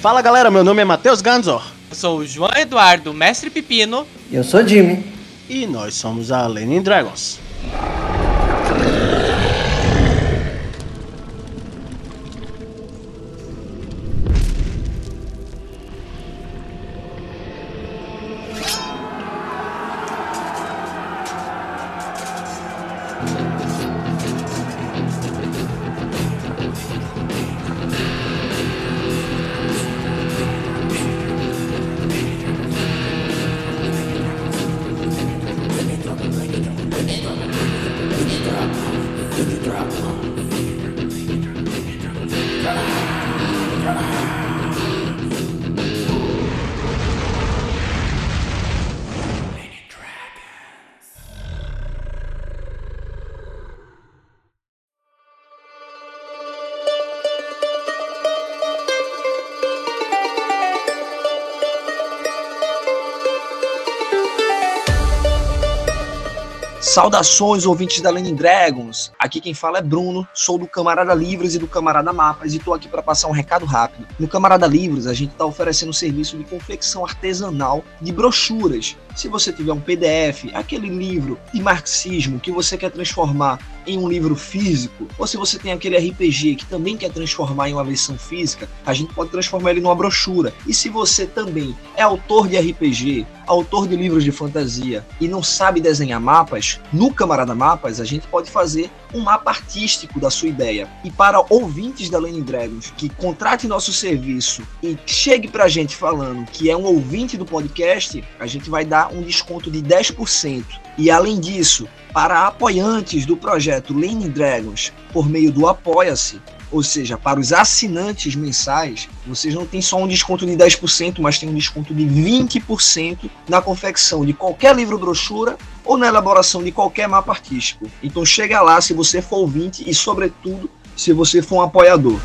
Fala galera, meu nome é Matheus Ganzor. Eu sou o João Eduardo, mestre Pepino. Eu sou Jimmy. E nós somos a Lenin Dragons. Saudações, ouvintes da Lenin Dragons! Aqui quem fala é Bruno, sou do Camarada Livros e do Camarada Mapas e tô aqui para passar um recado rápido. No Camarada Livros, a gente tá oferecendo um serviço de confecção artesanal de brochuras. Se você tiver um PDF, aquele livro de marxismo que você quer transformar em um livro físico, ou se você tem aquele RPG que também quer transformar em uma versão física, a gente pode transformar ele numa brochura. E se você também é autor de RPG, autor de livros de fantasia e não sabe desenhar mapas, no Camarada Mapas a gente pode fazer um mapa artístico da sua ideia. E para ouvintes da Lenin Dragons que contrate nosso serviço e chegue pra gente falando que é um ouvinte do podcast, a gente vai dar um desconto de 10%. E além disso, para apoiantes do projeto Lenin Dragons por meio do Apoia-se, ou seja, para os assinantes mensais, vocês não têm só um desconto de 10%, mas tem um desconto de 20% na confecção de qualquer livro brochura ou na elaboração de qualquer mapa artístico. Então chega lá se você for ouvinte e, sobretudo, se você for um apoiador.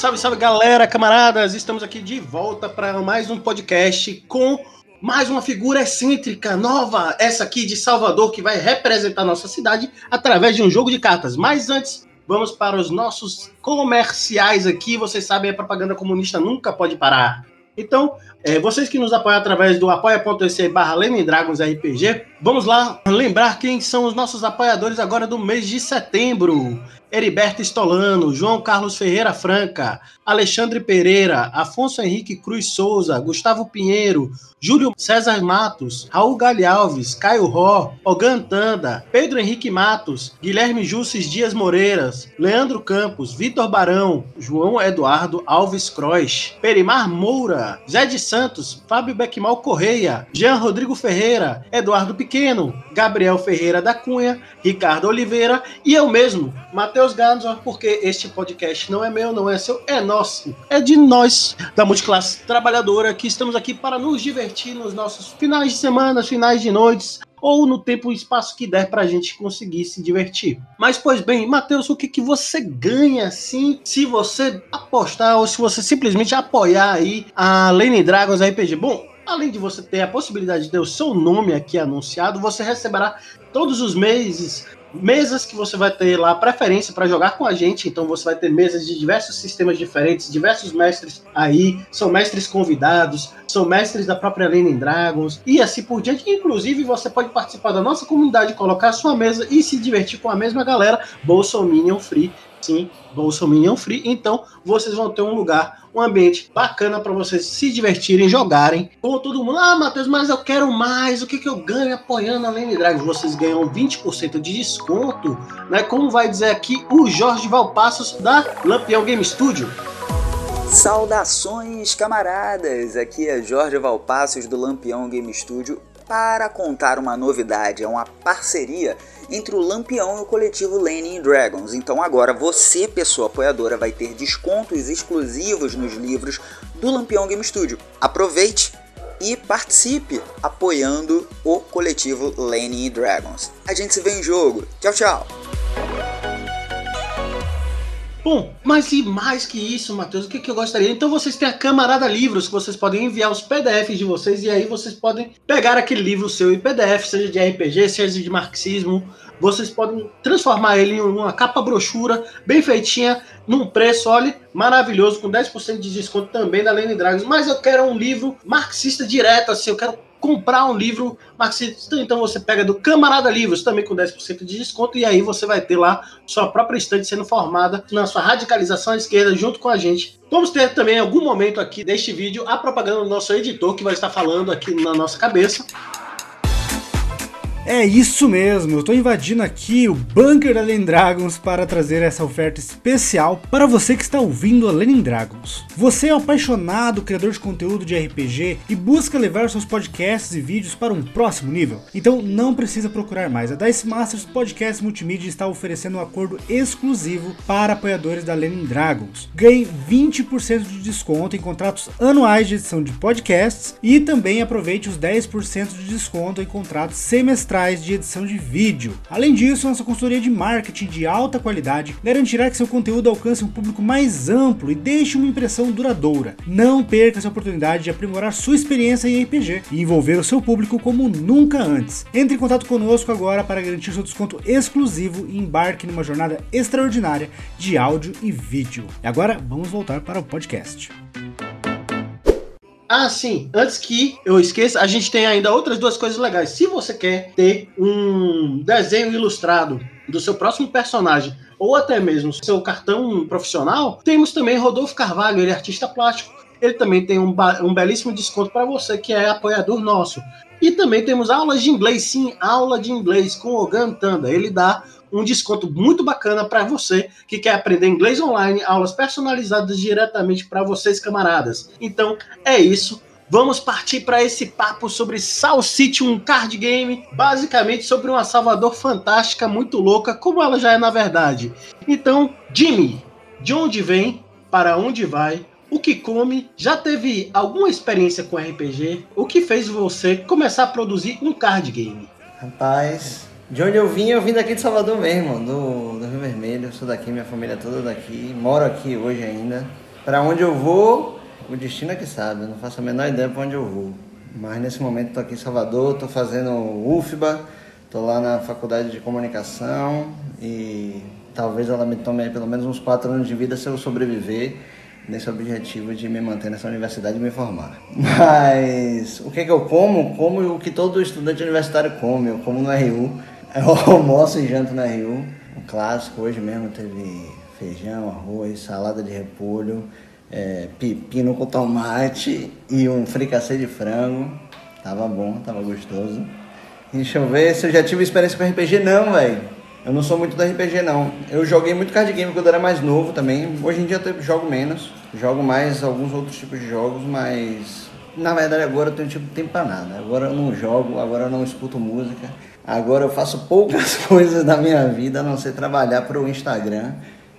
Salve, salve galera, camaradas! Estamos aqui de volta para mais um podcast com mais uma figura excêntrica, nova, essa aqui de Salvador, que vai representar nossa cidade através de um jogo de cartas. Mas antes, vamos para os nossos comerciais aqui. Vocês sabem, a propaganda comunista nunca pode parar. Então, é, vocês que nos apoiam através do apoia.se barra RPG, vamos lá lembrar quem são os nossos apoiadores agora do mês de setembro. Heriberto Estolano, João Carlos Ferreira Franca, Alexandre Pereira, Afonso Henrique Cruz Souza, Gustavo Pinheiro, Júlio César Matos, Raul Galhalves, Caio Ró, Ogan Tanda, Pedro Henrique Matos, Guilherme Jusces Dias Moreiras, Leandro Campos, Vitor Barão, João Eduardo Alves Croix, Perimar Moura, Zé de Santos, Fábio Beckmal Correia, Jean Rodrigo Ferreira, Eduardo Pequeno, Gabriel Ferreira da Cunha, Ricardo Oliveira e eu mesmo, Matheus Ganzor, porque este podcast não é meu, não é seu, é nosso. É de nós, da multiclasse trabalhadora, que estamos aqui para nos divertir nos nossos finais de semana, finais de noites, ou no tempo e espaço que der para a gente conseguir se divertir. Mas, pois bem, Matheus, o que, que você ganha assim se você apostar ou se você simplesmente apoiar aí a Lane Dragons RPG? Bom, além de você ter a possibilidade de ter o seu nome aqui anunciado, você receberá todos os meses mesas que você vai ter lá preferência para jogar com a gente. Então você vai ter mesas de diversos sistemas diferentes, diversos mestres aí, são mestres convidados, são mestres da própria Lenin Dragons e assim por diante. Inclusive você pode participar da nossa comunidade, colocar a sua mesa e se divertir com a mesma galera Bolsominion Free sim, Bolsominion Free. Então, vocês vão ter um lugar, um ambiente bacana para vocês se divertirem, jogarem com todo mundo. Ah, Matheus, mas eu quero mais. O que, que eu ganho apoiando a Lane Dragons? Vocês ganham 20% de desconto, né? Como vai dizer aqui o Jorge Valpassos da Lampião Game Studio. Saudações, camaradas! Aqui é Jorge Valpassos do Lampião Game Studio para contar uma novidade, é uma parceria entre o Lampião e o coletivo Lenin Dragons. Então agora você, pessoa apoiadora, vai ter descontos exclusivos nos livros do Lampião Game Studio. Aproveite e participe apoiando o coletivo Lenin Dragons. A gente se vê em jogo. Tchau, tchau! Bom, mas e mais que isso, Matheus, o que, que eu gostaria? Então vocês têm a Camarada Livros, que vocês podem enviar os PDFs de vocês, e aí vocês podem pegar aquele livro seu em PDF, seja de RPG, seja de marxismo, vocês podem transformar ele em uma capa brochura, bem feitinha, num preço, olha, maravilhoso, com 10% de desconto também da Lene Dragons. Mas eu quero um livro marxista direto, assim, eu quero comprar um livro marxista, então você pega do Camarada Livros, também com 10% de desconto, e aí você vai ter lá sua própria estante sendo formada na sua radicalização à esquerda junto com a gente. Vamos ter também em algum momento aqui deste vídeo a propaganda do nosso editor que vai estar falando aqui na nossa cabeça. É isso mesmo, eu estou invadindo aqui o bunker da Lenin Dragons para trazer essa oferta especial para você que está ouvindo a Lenin Dragons. Você é um apaixonado criador de conteúdo de RPG e busca levar seus podcasts e vídeos para um próximo nível? Então não precisa procurar mais. A Dice Masters Podcast Multimídia está oferecendo um acordo exclusivo para apoiadores da Lenin Dragons. Ganhe 20% de desconto em contratos anuais de edição de podcasts e também aproveite os 10% de desconto em contratos semestrais de edição de vídeo. Além disso, nossa consultoria de marketing de alta qualidade garantirá que seu conteúdo alcance um público mais amplo e deixe uma impressão duradoura. Não perca essa oportunidade de aprimorar sua experiência em RPG e envolver o seu público como nunca antes. Entre em contato conosco agora para garantir seu desconto exclusivo e embarque numa jornada extraordinária de áudio e vídeo. E agora vamos voltar para o podcast. Ah, sim. Antes que eu esqueça, a gente tem ainda outras duas coisas legais. Se você quer ter um desenho ilustrado do seu próximo personagem ou até mesmo seu cartão profissional, temos também Rodolfo Carvalho, ele é artista plástico. Ele também tem um, um belíssimo desconto para você que é apoiador nosso. E também temos aulas de inglês, sim, aula de inglês com o Ogan Tanda. Ele dá um desconto muito bacana para você que quer aprender inglês online, aulas personalizadas diretamente para vocês, camaradas. Então é isso. Vamos partir para esse papo sobre Soul City, um card game, basicamente sobre uma Salvador fantástica, muito louca, como ela já é na verdade. Então, Jimmy, de onde vem, para onde vai, o que come, já teve alguma experiência com RPG? O que fez você começar a produzir um card game? Rapaz, de onde eu vim, eu vim daqui de Salvador mesmo, do, do Rio Vermelho. Eu sou daqui, minha família é toda daqui. Moro aqui hoje ainda. Para onde eu vou, o destino é que sabe. Eu não faço a menor ideia para onde eu vou. Mas nesse momento estou aqui em Salvador, estou fazendo UFBA, estou lá na faculdade de comunicação e talvez ela me tome pelo menos uns quatro anos de vida se eu sobreviver nesse objetivo de me manter nessa universidade e me formar. Mas o que, que eu como? Como o que todo estudante universitário come. Eu como no RU almoço e janto na Rio. Um clássico, hoje mesmo teve feijão, arroz, salada de repolho, é, pepino com tomate e um fricassê de frango. Tava bom, tava gostoso. Deixa eu ver se eu já tive experiência com RPG. Não, velho. Eu não sou muito do RPG, não. Eu joguei muito card game quando eu era mais novo também. Hoje em dia eu jogo menos. Jogo mais alguns outros tipos de jogos, mas... Na verdade agora eu tenho tipo tempo pra nada. Agora eu não jogo, agora eu não escuto música. Agora eu faço poucas coisas na minha vida a não ser trabalhar para o Instagram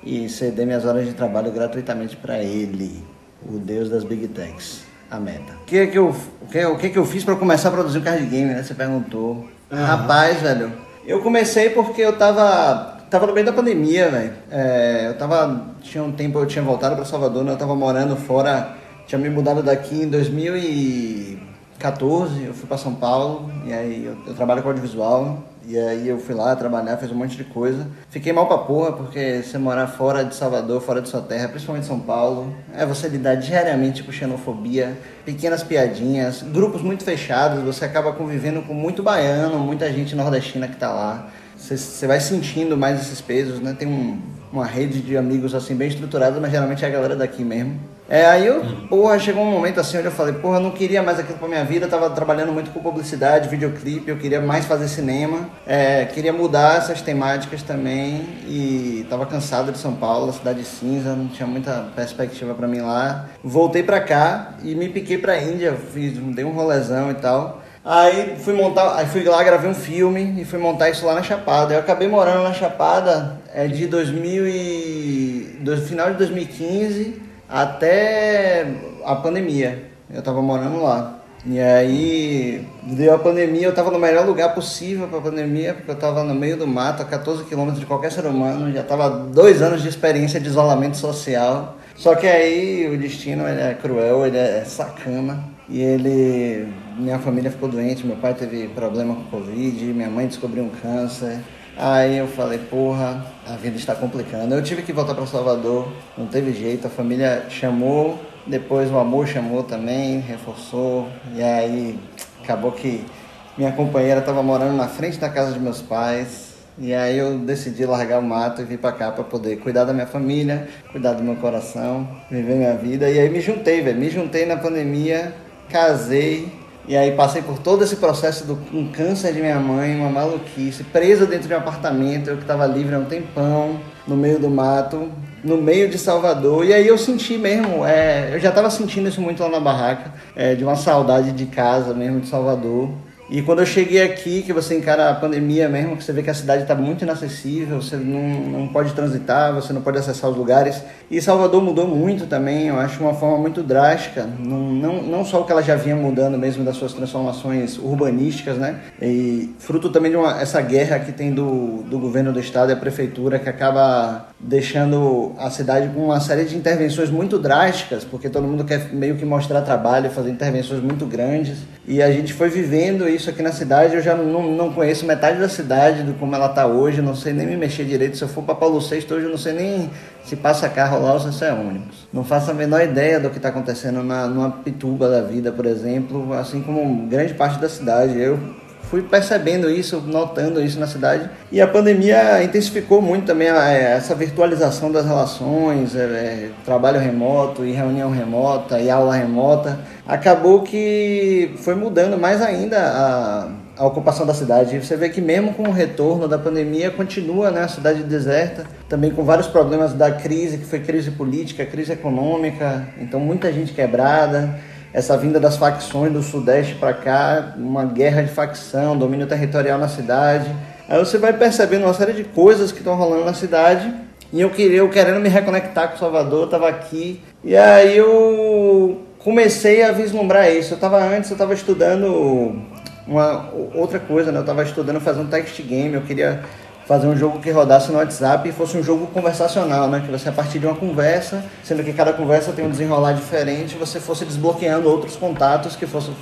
e ceder minhas horas de trabalho gratuitamente para ele, o deus das big techs, a meta. O que é que eu, o que, o que, é que eu fiz para começar a produzir o card game, né? Você perguntou. Uhum. Rapaz, velho, eu comecei porque eu tava tava no meio da pandemia, velho. É, eu tava tinha um tempo eu tinha voltado para Salvador, né? eu tava morando fora, tinha me mudado daqui em 2000 e 14 eu fui para São Paulo e aí eu, eu, trabalho com audiovisual e aí eu fui lá trabalhar, fiz um monte de coisa. Fiquei mal pra porra porque você morar fora de Salvador, fora de sua terra, principalmente São Paulo, é você lidar diariamente com xenofobia, pequenas piadinhas, grupos muito fechados, você acaba convivendo com muito baiano, muita gente nordestina que tá lá. Você, você vai sentindo mais esses pesos, né? Tem um, uma rede de amigos assim bem estruturada, mas geralmente é a galera daqui mesmo. É, aí eu, porra, chegou um momento assim onde eu falei, porra, eu não queria mais aquilo pra minha vida, eu tava trabalhando muito com publicidade, videoclipe, eu queria mais fazer cinema, é, queria mudar essas temáticas também e tava cansado de São Paulo, cidade cinza, não tinha muita perspectiva para mim lá. Voltei pra cá e me piquei pra Índia, fiz, dei um rolezão e tal. Aí fui montar, aí fui lá, gravei um filme e fui montar isso lá na Chapada. Eu acabei morando na Chapada é, de 2000 e, do final de 2015 até a pandemia. Eu tava morando lá. E aí deu a pandemia, eu tava no melhor lugar possível pra pandemia, porque eu tava no meio do mato, a 14 quilômetros de qualquer ser humano, já tava dois anos de experiência de isolamento social. Só que aí o destino ele é cruel, ele é sacana. E ele. Minha família ficou doente, meu pai teve problema com Covid, minha mãe descobriu um câncer. Aí eu falei, porra, a vida está complicando. Eu tive que voltar para Salvador, não teve jeito, a família chamou, depois o amor chamou também, reforçou, e aí acabou que minha companheira estava morando na frente da casa de meus pais, e aí eu decidi largar o mato e vir para cá para poder cuidar da minha família, cuidar do meu coração, viver minha vida. E aí me juntei, velho, me juntei na pandemia, casei, e aí passei por todo esse processo do um câncer de minha mãe, uma maluquice, presa dentro de um apartamento, eu que estava livre há um tempão, no meio do mato, no meio de Salvador. E aí eu senti mesmo, é, eu já estava sentindo isso muito lá na barraca, é, de uma saudade de casa mesmo, de Salvador. E quando eu cheguei aqui, que você encara a pandemia mesmo, que você vê que a cidade está muito inacessível, você não, não pode transitar, você não pode acessar os lugares. E Salvador mudou muito também, eu acho uma forma muito drástica, não, não, não só o que ela já vinha mudando mesmo das suas transformações urbanísticas, né? E fruto também de uma, essa guerra que tem do, do governo do estado e a prefeitura, que acaba deixando a cidade com uma série de intervenções muito drásticas, porque todo mundo quer meio que mostrar trabalho, fazer intervenções muito grandes. E a gente foi vivendo isso aqui na cidade. Eu já não, não conheço metade da cidade, do como ela está hoje, não sei nem me mexer direito. Se eu for para Paulo VI hoje, eu não sei nem se passa carro lá ou se é ônibus. Não faço a menor ideia do que está acontecendo na, numa pituba da vida, por exemplo, assim como grande parte da cidade. Eu fui percebendo isso, notando isso na cidade. E a pandemia intensificou muito também é, essa virtualização das relações, é, é, trabalho remoto e reunião remota e aula remota. Acabou que foi mudando mais ainda a, a ocupação da cidade. Você vê que mesmo com o retorno da pandemia, continua né, a cidade deserta, também com vários problemas da crise, que foi crise política, crise econômica, então muita gente quebrada essa vinda das facções do Sudeste para cá, uma guerra de facção, domínio territorial na cidade. Aí você vai percebendo uma série de coisas que estão rolando na cidade. E eu queria, eu querendo me reconectar com Salvador, estava aqui. E aí eu comecei a vislumbrar isso. Eu estava antes, eu estava estudando uma outra coisa, né? Eu estava estudando fazer um text game. Eu queria fazer um jogo que rodasse no WhatsApp e fosse um jogo conversacional, né? Que você a partir de uma conversa, sendo que cada conversa tem um desenrolar diferente, você fosse desbloqueando outros contatos que fossem,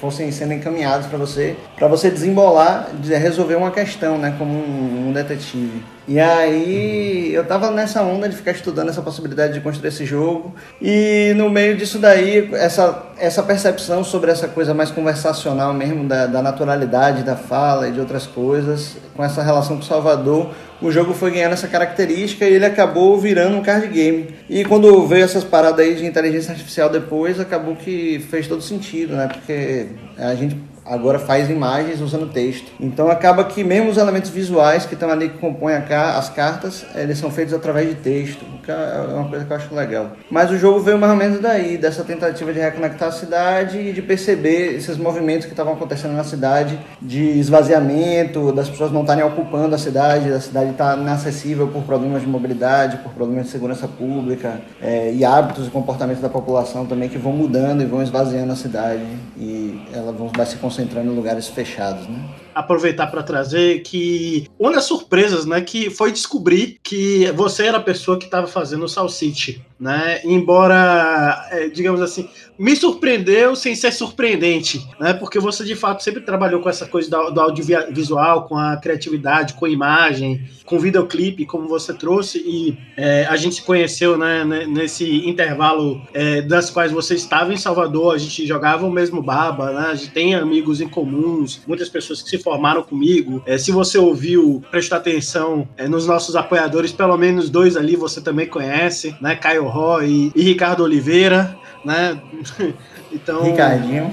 fossem sendo encaminhados para você, para você desembolar, resolver uma questão, né? Como um, um detetive. E aí eu tava nessa onda de ficar estudando essa possibilidade de construir esse jogo. E no meio disso daí, essa, essa percepção sobre essa coisa mais conversacional mesmo, da, da naturalidade da fala e de outras coisas, com essa relação com Salvador, o jogo foi ganhando essa característica e ele acabou virando um card game. E quando veio essas paradas aí de inteligência artificial depois, acabou que fez todo sentido, né? Porque a gente agora faz imagens usando texto. Então acaba que mesmo os elementos visuais que estão ali que compõem as cartas, eles são feitos através de texto, que é uma coisa que eu acho legal. Mas o jogo veio mais ou menos daí, dessa tentativa de reconectar a cidade e de perceber esses movimentos que estavam acontecendo na cidade, de esvaziamento, das pessoas não estarem ocupando a cidade, da cidade estar inacessível por problemas de mobilidade, por problemas de segurança pública é, e hábitos e comportamentos da população também que vão mudando e vão esvaziando a cidade e ela vai se concentrando em lugares fechados, né? aproveitar para trazer que uma das surpresas, né, que foi descobrir que você era a pessoa que estava fazendo o Salsite, né? Embora, é, digamos assim, me surpreendeu sem ser surpreendente, né? Porque você de fato sempre trabalhou com essa coisa do, audiovisual, com a criatividade, com imagem, com videoclipe, como você trouxe, e é, a gente se conheceu, né, nesse intervalo é, das quais você estava em Salvador, a gente jogava o mesmo baba, né? A gente tem amigos em comuns, muitas pessoas que se formaram comigo. É, se você ouviu, prestar atenção é, nos nossos apoiadores, pelo menos dois ali você também conhece, né? Caio Roy e, e Ricardo Oliveira, né? então. Ricardinho.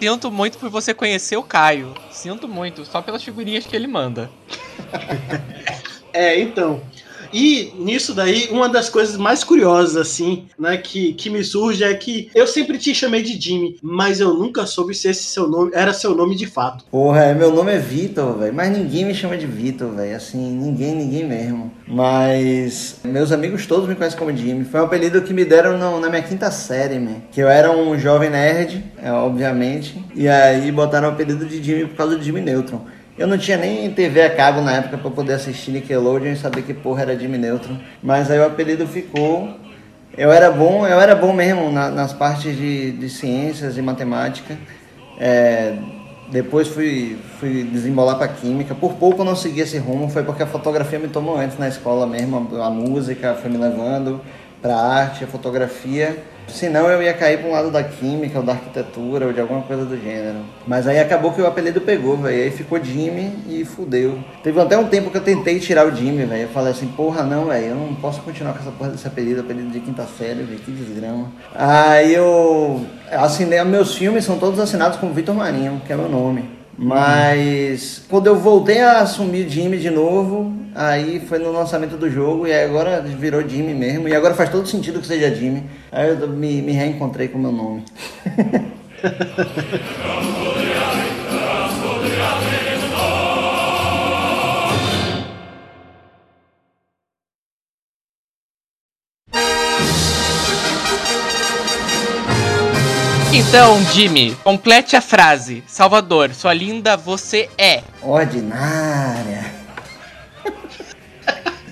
Sinto muito por você conhecer o Caio. Sinto muito, só pelas figurinhas que ele manda. é, então. E nisso daí, uma das coisas mais curiosas, assim, né, que, que me surge é que eu sempre te chamei de Jimmy, mas eu nunca soube se esse seu nome era seu nome de fato. Porra, é, meu nome é Vitor, velho. Mas ninguém me chama de Vitor, velho. Assim, ninguém, ninguém mesmo. Mas meus amigos todos me conhecem como Jimmy. Foi um apelido que me deram no, na minha quinta série, man. Que eu era um jovem nerd, é, obviamente. E aí botaram o apelido de Jimmy por causa do Jimmy Neutron. Eu não tinha nem TV a cabo na época para poder assistir Nickelodeon e saber que porra era Jimmy Neutron. Mas aí o apelido ficou. Eu era bom, eu era bom mesmo na, nas partes de, de ciências e matemática. É, depois fui, fui desembolar para química. Por pouco eu não segui esse rumo, foi porque a fotografia me tomou antes na escola mesmo. A, a música foi me levando para arte, a fotografia. Senão eu ia cair para um lado da química ou da arquitetura ou de alguma coisa do gênero. Mas aí acabou que o apelido pegou, velho. Aí ficou Jimmy e fudeu. Teve até um tempo que eu tentei tirar o Jimmy, velho. Eu falei assim, porra, não, velho. Eu não posso continuar com essa porra desse apelido, apelido de quinta série, velho. Que desgrama. Aí eu assinei, meus filmes são todos assinados com Vitor Marinho, que é meu nome. Mas quando eu voltei a assumir Jimmy de novo, aí foi no lançamento do jogo e agora virou Jimmy mesmo. E agora faz todo sentido que seja Jimmy. Aí eu me, me reencontrei com o meu nome. Então, Jimmy, complete a frase. Salvador, sua linda, você é. Ordinária.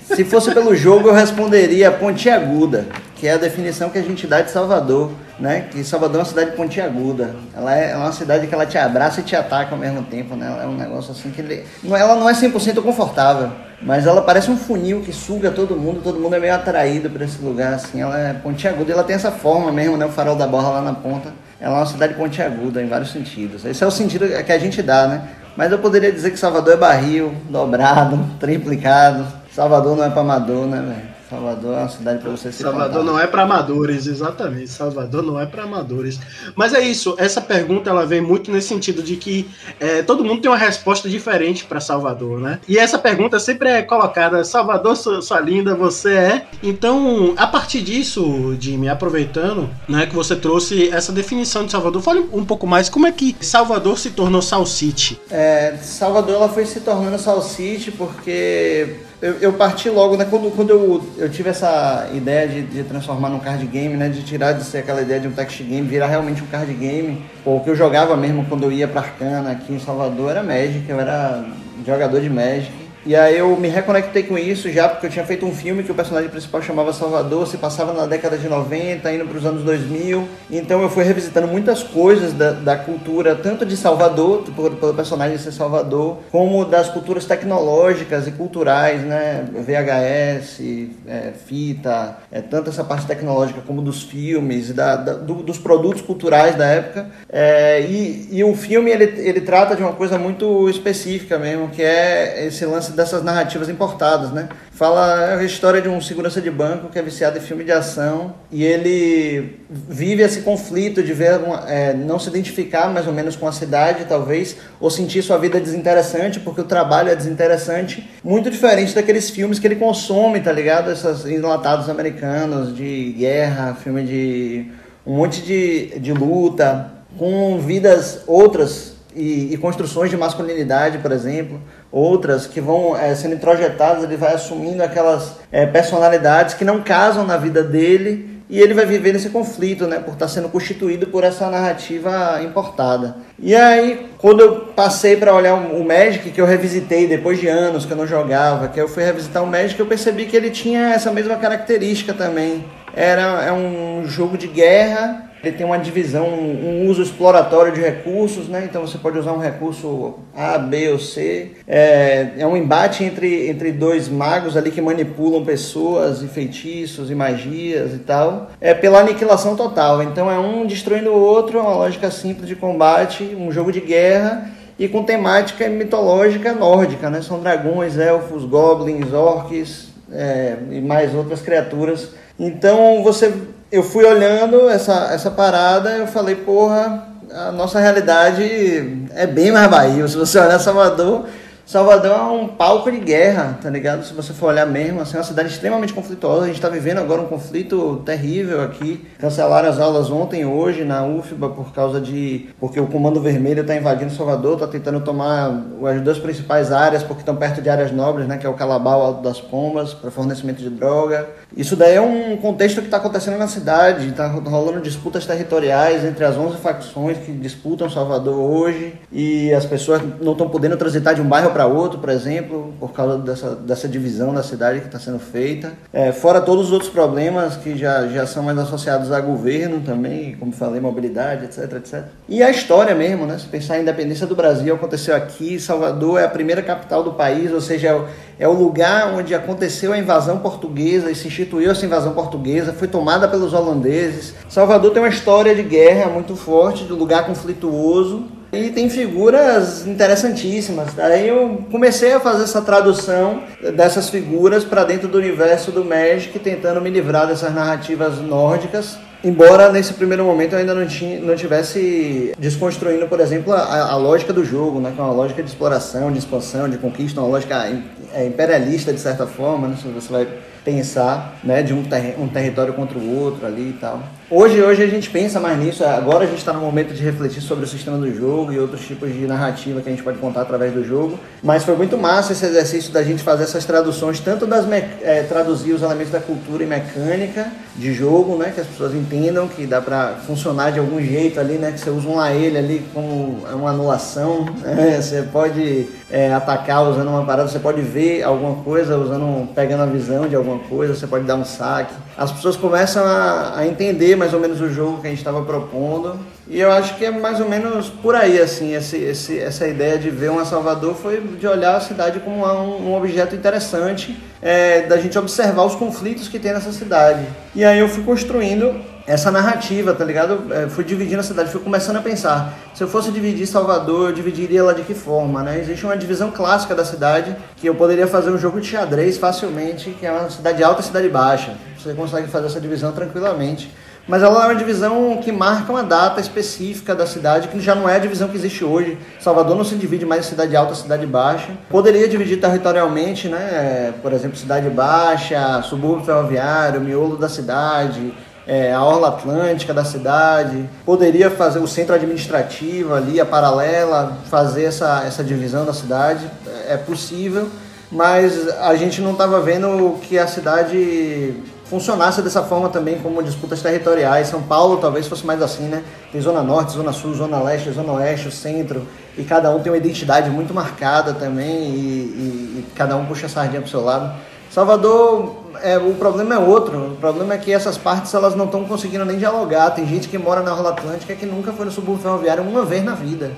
Se fosse pelo jogo, eu responderia pontiaguda, que é a definição que a gente dá de Salvador, né? Que Salvador é uma cidade pontiaguda. Ela é uma cidade que ela te abraça e te ataca ao mesmo tempo, né? Ela é um negócio assim que ele... ela não é 100% confortável, mas ela parece um funil que suga todo mundo, todo mundo é meio atraído para esse lugar assim. Ela é pontiaguda, e ela tem essa forma mesmo, né? O farol da borra lá na ponta ela é uma cidade pontiaguda em vários sentidos. Esse é o sentido que a gente dá, né? Mas eu poderia dizer que Salvador é barril, dobrado, triplicado. Salvador não é para amador, né, velho? Salvador é uma cidade para você se Salvador contar. não é para amadores, exatamente. Salvador não é para amadores. Mas é isso. Essa pergunta ela vem muito nesse sentido de que é, todo mundo tem uma resposta diferente para Salvador, né? E essa pergunta sempre é colocada: Salvador, sua, sua, linda, você é. Então, a partir disso, Jimmy, aproveitando, né, que você trouxe essa definição de Salvador, fale um pouco mais como é que Salvador se tornou Sal City. É, Salvador ela foi se tornando Sal City porque eu, eu, parti logo, né? Quando, quando eu, eu tive essa ideia de, de transformar num card game, né? De tirar de ser aquela ideia de um text game, virar realmente um card game. Pô, o que eu jogava mesmo quando eu ia pra Arcana aqui em Salvador era Magic, eu era jogador de Magic. E aí eu me reconectei com isso já, porque eu tinha feito um filme que o personagem principal chamava Salvador, se passava na década de 90, indo para os anos 2000. Então eu fui revisitando muitas coisas da, da cultura, tanto de Salvador, pelo personagem ser Salvador, como das culturas tecnológicas e culturais, né? VHS, é, fita, é, tanto essa parte tecnológica como dos filmes, da, da do, dos produtos culturais da época. É, e, e o filme ele, ele trata de uma coisa muito específica mesmo, que é esse lance dessas narrativas importadas, né? Fala a história de um segurança de banco que é viciado em filme de ação e ele vive esse conflito de ver é, não se identificar mais ou menos com a cidade, talvez, ou sentir sua vida desinteressante porque o trabalho é desinteressante, muito diferente daqueles filmes que ele consome, tá ligado? Esses enlatados americanos de guerra, filme de um monte de, de luta, com vidas outras e, e construções de masculinidade, por exemplo outras que vão é, sendo introjetadas, ele vai assumindo aquelas é, personalidades que não casam na vida dele e ele vai viver nesse conflito, né, por estar sendo constituído por essa narrativa importada. E aí, quando eu passei para olhar o Magic, que eu revisitei depois de anos que eu não jogava, que eu fui revisitar o Magic, eu percebi que ele tinha essa mesma característica também. Era é um jogo de guerra ele tem uma divisão, um uso exploratório de recursos, né? Então você pode usar um recurso A, B ou C. É, é um embate entre, entre dois magos ali que manipulam pessoas e feitiços e magias e tal. É pela aniquilação total. Então é um destruindo o outro, uma lógica simples de combate, um jogo de guerra e com temática mitológica nórdica, né? São dragões, elfos, goblins, orcs é, e mais outras criaturas. Então você eu fui olhando essa, essa parada eu falei, porra, a nossa realidade é bem mais Bahia. Se você olhar Salvador, Salvador é um palco de guerra, tá ligado? Se você for olhar mesmo, assim, é uma cidade extremamente conflituosa. A gente está vivendo agora um conflito terrível aqui. Cancelaram as aulas ontem, hoje, na UFBA, por causa de. Porque o Comando Vermelho está invadindo Salvador, está tentando tomar as duas principais áreas, porque estão perto de áreas nobres, né? Que é o Calabal Alto das Pombas, para fornecimento de droga. Isso daí é um contexto que está acontecendo na cidade. Está rolando disputas territoriais entre as 11 facções que disputam Salvador hoje. E as pessoas não estão podendo transitar de um bairro para para outro, por exemplo, por causa dessa, dessa divisão da cidade que está sendo feita. É, fora todos os outros problemas que já, já são mais associados a governo também, como falei, mobilidade, etc, etc. E a história mesmo, né? Se pensar em independência do Brasil, aconteceu aqui, Salvador é a primeira capital do país, ou seja, é o, é o lugar onde aconteceu a invasão portuguesa e se instituiu essa invasão portuguesa, foi tomada pelos holandeses. Salvador tem uma história de guerra muito forte, de lugar conflituoso, e tem figuras interessantíssimas. Daí eu comecei a fazer essa tradução dessas figuras para dentro do universo do Magic, tentando me livrar dessas narrativas nórdicas. Embora nesse primeiro momento eu ainda não, tinha, não tivesse desconstruindo, por exemplo, a, a lógica do jogo, né? que é uma lógica de exploração, de expansão, de conquista, uma lógica é, imperialista de certa forma, né? você vai pensar né, de um, ter um território contra o outro ali e tal. Hoje, hoje a gente pensa mais nisso, agora a gente está no momento de refletir sobre o sistema do jogo e outros tipos de narrativa que a gente pode contar através do jogo. Mas foi muito massa esse exercício da gente fazer essas traduções, tanto das é, traduzir os elementos da cultura e mecânica de jogo, né, que as pessoas entendam que dá para funcionar de algum jeito ali, né, que você usa um laele ali como uma anulação, né, você pode é, atacar usando uma parada, você pode ver alguma coisa usando, pegando a visão de alguma coisa, você pode dar um saque. As pessoas começam a, a entender mais ou menos o jogo que a gente estava propondo. E eu acho que é mais ou menos por aí, assim, esse, esse, essa ideia de ver uma Salvador foi de olhar a cidade como um, um objeto interessante, é, da gente observar os conflitos que tem nessa cidade. E aí eu fui construindo essa narrativa, tá ligado? É, fui dividindo a cidade, fui começando a pensar, se eu fosse dividir Salvador, eu dividiria ela de que forma, né? Existe uma divisão clássica da cidade, que eu poderia fazer um jogo de xadrez facilmente, que é uma cidade alta e cidade baixa. Você consegue fazer essa divisão tranquilamente mas ela é uma divisão que marca uma data específica da cidade, que já não é a divisão que existe hoje. Salvador não se divide mais em cidade alta e cidade baixa. Poderia dividir territorialmente, né? Por exemplo, cidade baixa, subúrbio ferroviário, miolo da cidade, é, a orla atlântica da cidade. Poderia fazer o centro administrativo ali, a paralela, fazer essa, essa divisão da cidade. É possível, mas a gente não estava vendo que a cidade funcionasse dessa forma também como disputas territoriais. São Paulo talvez fosse mais assim, né? Tem zona norte, zona sul, zona leste, zona oeste, o centro, e cada um tem uma identidade muito marcada também, e, e, e cada um puxa a sardinha pro seu lado. Salvador, é, o problema é outro. O problema é que essas partes elas não estão conseguindo nem dialogar. Tem gente que mora na Orla Atlântica que nunca foi no subúrbio ferroviário uma vez na vida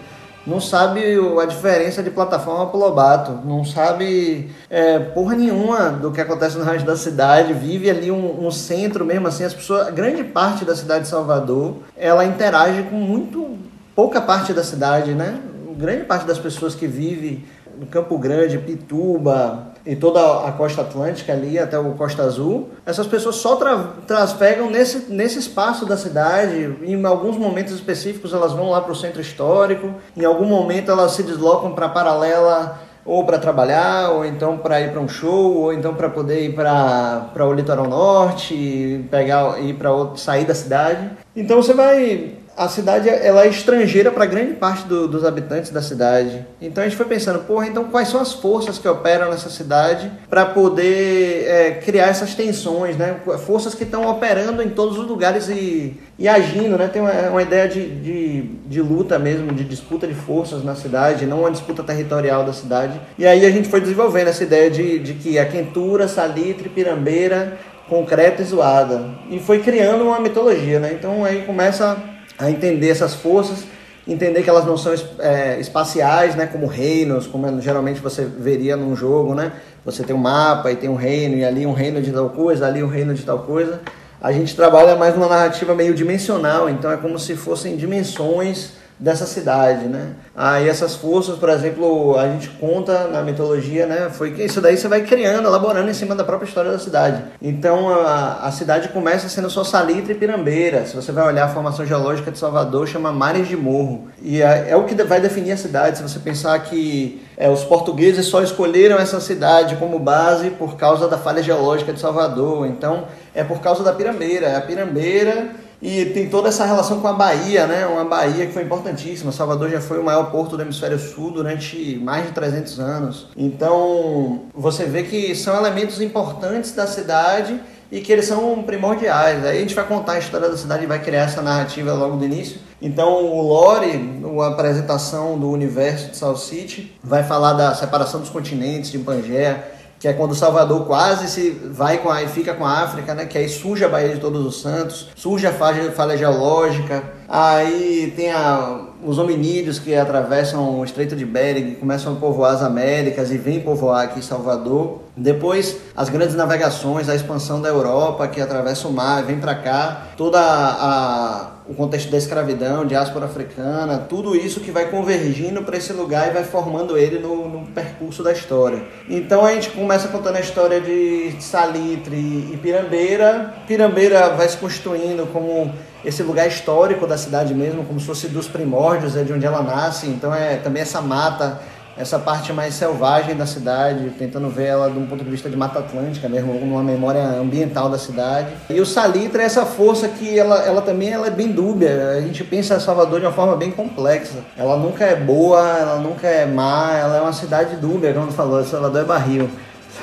não sabe a diferença de plataforma para Lobato, não sabe é, porra nenhuma do que acontece no resto da cidade, vive ali um, um, centro mesmo assim, as pessoas, grande parte da cidade de Salvador, ela interage com muito pouca parte da cidade, né? Grande parte das pessoas que vive no Campo Grande, Pituba, e toda a costa atlântica ali até o Costa Azul, essas pessoas só tra trasfegam nesse, nesse espaço da cidade. Em alguns momentos específicos elas vão lá para o centro histórico, em algum momento elas se deslocam para paralela ou para trabalhar, ou então para ir para um show, ou então para poder ir para o litoral norte, pegar ir para sair da cidade. Então você vai a cidade ela é estrangeira para grande parte do, dos habitantes da cidade. Então a gente foi pensando, porra, então quais são as forças que operam nessa cidade para poder é, criar essas tensões, né? Forças que estão operando em todos os lugares e, e agindo, né? Tem uma, uma ideia de, de, de, luta mesmo, de disputa de forças na cidade, não uma disputa territorial da cidade. E aí a gente foi desenvolvendo essa ideia de, de que a quentura, salitre, pirambeira concreta e zoada. E foi criando uma mitologia, né? Então aí começa a entender essas forças, entender que elas não são é, espaciais, né, como reinos, como geralmente você veria num jogo, né? Você tem um mapa e tem um reino, e ali um reino de tal coisa, ali um reino de tal coisa. A gente trabalha mais numa narrativa meio dimensional, então é como se fossem dimensões dessa cidade, né? Aí essas forças, por exemplo, a gente conta na mitologia, né? Foi que isso daí você vai criando, elaborando em cima da própria história da cidade. Então a, a cidade começa sendo só salitre e pirambeira. Se você vai olhar a formação geológica de Salvador, chama Mares de Morro. E é, é o que vai definir a cidade. Se você pensar que é, os portugueses só escolheram essa cidade como base por causa da falha geológica de Salvador. Então é por causa da pirambeira. A pirambeira e tem toda essa relação com a Bahia, né? Uma Bahia que foi importantíssima. Salvador já foi o maior porto do hemisfério sul durante mais de 300 anos. Então, você vê que são elementos importantes da cidade e que eles são primordiais. Aí a gente vai contar a história da cidade e vai criar essa narrativa logo do início. Então, o Lore, a apresentação do universo de South City, vai falar da separação dos continentes de Pangeia que é quando Salvador quase se vai com a, fica com a África, né? Que aí surge a Baía de Todos os Santos, surge a falha, falha geológica, aí tem a, os hominídeos que atravessam o Estreito de Bering, começam a povoar as Américas e vêm povoar aqui Salvador. Depois, as grandes navegações, a expansão da Europa que atravessa o mar, vem para cá, toda a o contexto da escravidão, diáspora africana, tudo isso que vai convergindo para esse lugar e vai formando ele no, no, percurso da história. Então a gente começa contando a história de Salitre e Pirambeira. Pirambeira vai se construindo como esse lugar histórico da cidade mesmo, como se fosse dos primórdios, é de onde ela nasce. Então é também essa mata essa parte mais selvagem da cidade, tentando ver ela de um ponto de vista de Mata Atlântica mesmo, numa memória ambiental da cidade. E o Salitre é essa força que ela, ela também ela é bem dúbia. A gente pensa Salvador de uma forma bem complexa. Ela nunca é boa, ela nunca é má, ela é uma cidade dúbia, como falou, Salvador é barril.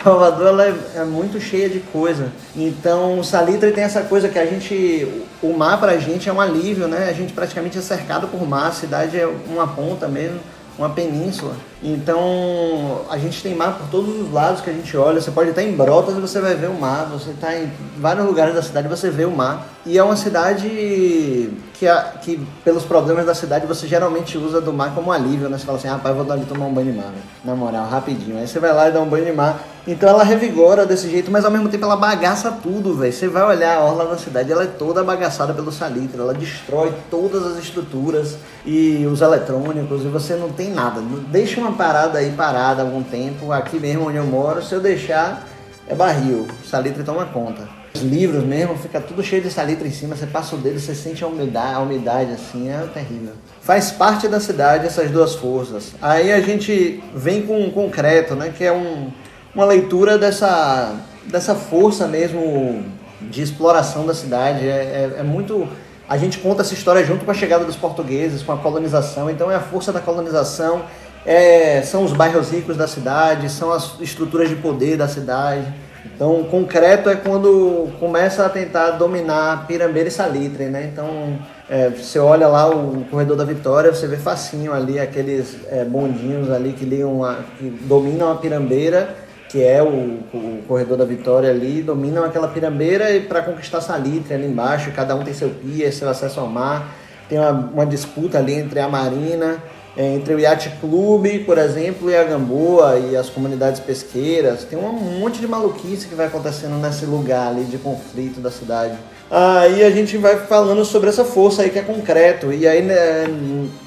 Salvador ela é, é, muito cheia de coisa. Então o Salitre tem essa coisa que a gente. O mar pra gente é um alívio, né? A gente praticamente é cercado por mar, a cidade é uma ponta mesmo uma península. Então a gente tem mar por todos os lados que a gente olha. Você pode estar em Brotas e você vai ver o mar. Você está em vários lugares da cidade e você vê o mar. E é uma cidade que, a, que, pelos problemas da cidade, você geralmente usa do mar como alívio, né? Você fala assim, rapaz, vou dar ali tomar um banho de mar, véio. na moral, rapidinho. Aí você vai lá e dá um banho de mar. Então ela revigora desse jeito, mas ao mesmo tempo ela bagaça tudo, velho. Você vai olhar a orla da cidade, ela é toda bagaçada pelo salitre, ela destrói todas as estruturas e os eletrônicos, e você não tem nada. Deixa uma parada aí parada algum tempo, aqui mesmo onde eu moro, se eu deixar, é barril. O salitre toma conta. Os livros mesmo, fica tudo cheio de salitre em cima, você passa o dedo, você sente a umidade, a umidade assim, é terrível. Faz parte da cidade essas duas forças. Aí a gente vem com o concreto, né, que é um, uma leitura dessa, dessa força mesmo de exploração da cidade. É, é, é muito a gente conta essa história junto com a chegada dos portugueses, com a colonização. Então é a força da colonização, é, são os bairros ricos da cidade, são as estruturas de poder da cidade. Então, concreto é quando começa a tentar dominar Pirambeira e Salitre, né? Então, é, você olha lá o corredor da Vitória, você vê facinho ali aqueles é, bondinhos ali que, ligam a, que dominam a Pirambeira, que é o, o, corredor da Vitória ali, dominam aquela Pirambeira e para conquistar Salitre ali embaixo, cada um tem seu pia, seu acesso ao mar. Tem uma, uma disputa ali entre a Marina entre o Yacht Clube, por exemplo, e a Gamboa e as comunidades pesqueiras. Tem um monte de maluquice que vai acontecendo nesse lugar ali de conflito da cidade. Aí a gente vai falando sobre essa força aí que é concreto. E aí né,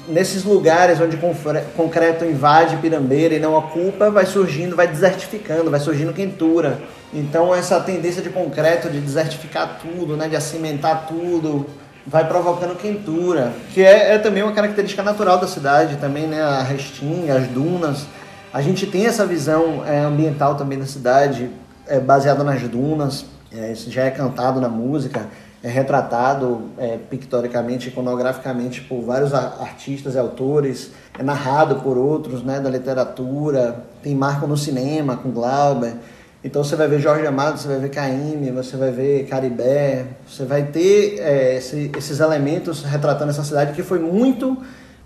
nesses lugares onde concreto invade Pirambeira e não ocupa, vai surgindo, vai desertificando, vai surgindo quentura. Então essa tendência de concreto de desertificar tudo, né, de acimentar tudo, vai provocando quentura, que é, é, também uma característica natural da cidade, também né, a restinga, as dunas. A gente tem essa visão é, ambiental também da cidade, é, baseada nas dunas, é, isso já é cantado na música, é retratado é, pictoricamente, iconograficamente por vários artistas e autores, é narrado por outros né, da literatura, tem marco no cinema com Glauber. Então você vai ver Jorge Amado, você vai ver Caíme, você vai ver Caribé, você vai ter é, esse, esses elementos retratando essa cidade que foi muito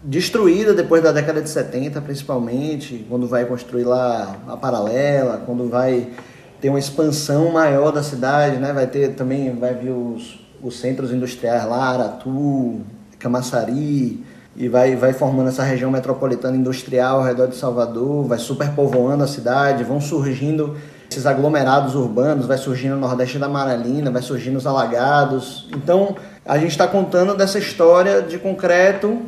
destruída depois da década de 70, principalmente, quando vai construir lá a paralela, quando vai ter uma expansão maior da cidade, né? Vai ter também, vai vir os, os centros industriais lá, Aratu, Camaçari, e vai, vai formando essa região metropolitana industrial ao redor de Salvador, vai superpovoando a cidade, vão surgindo esses aglomerados urbanos, vai surgindo o Nordeste da Maralina, vai surgindo os alagados. Então, a gente está contando dessa história de concreto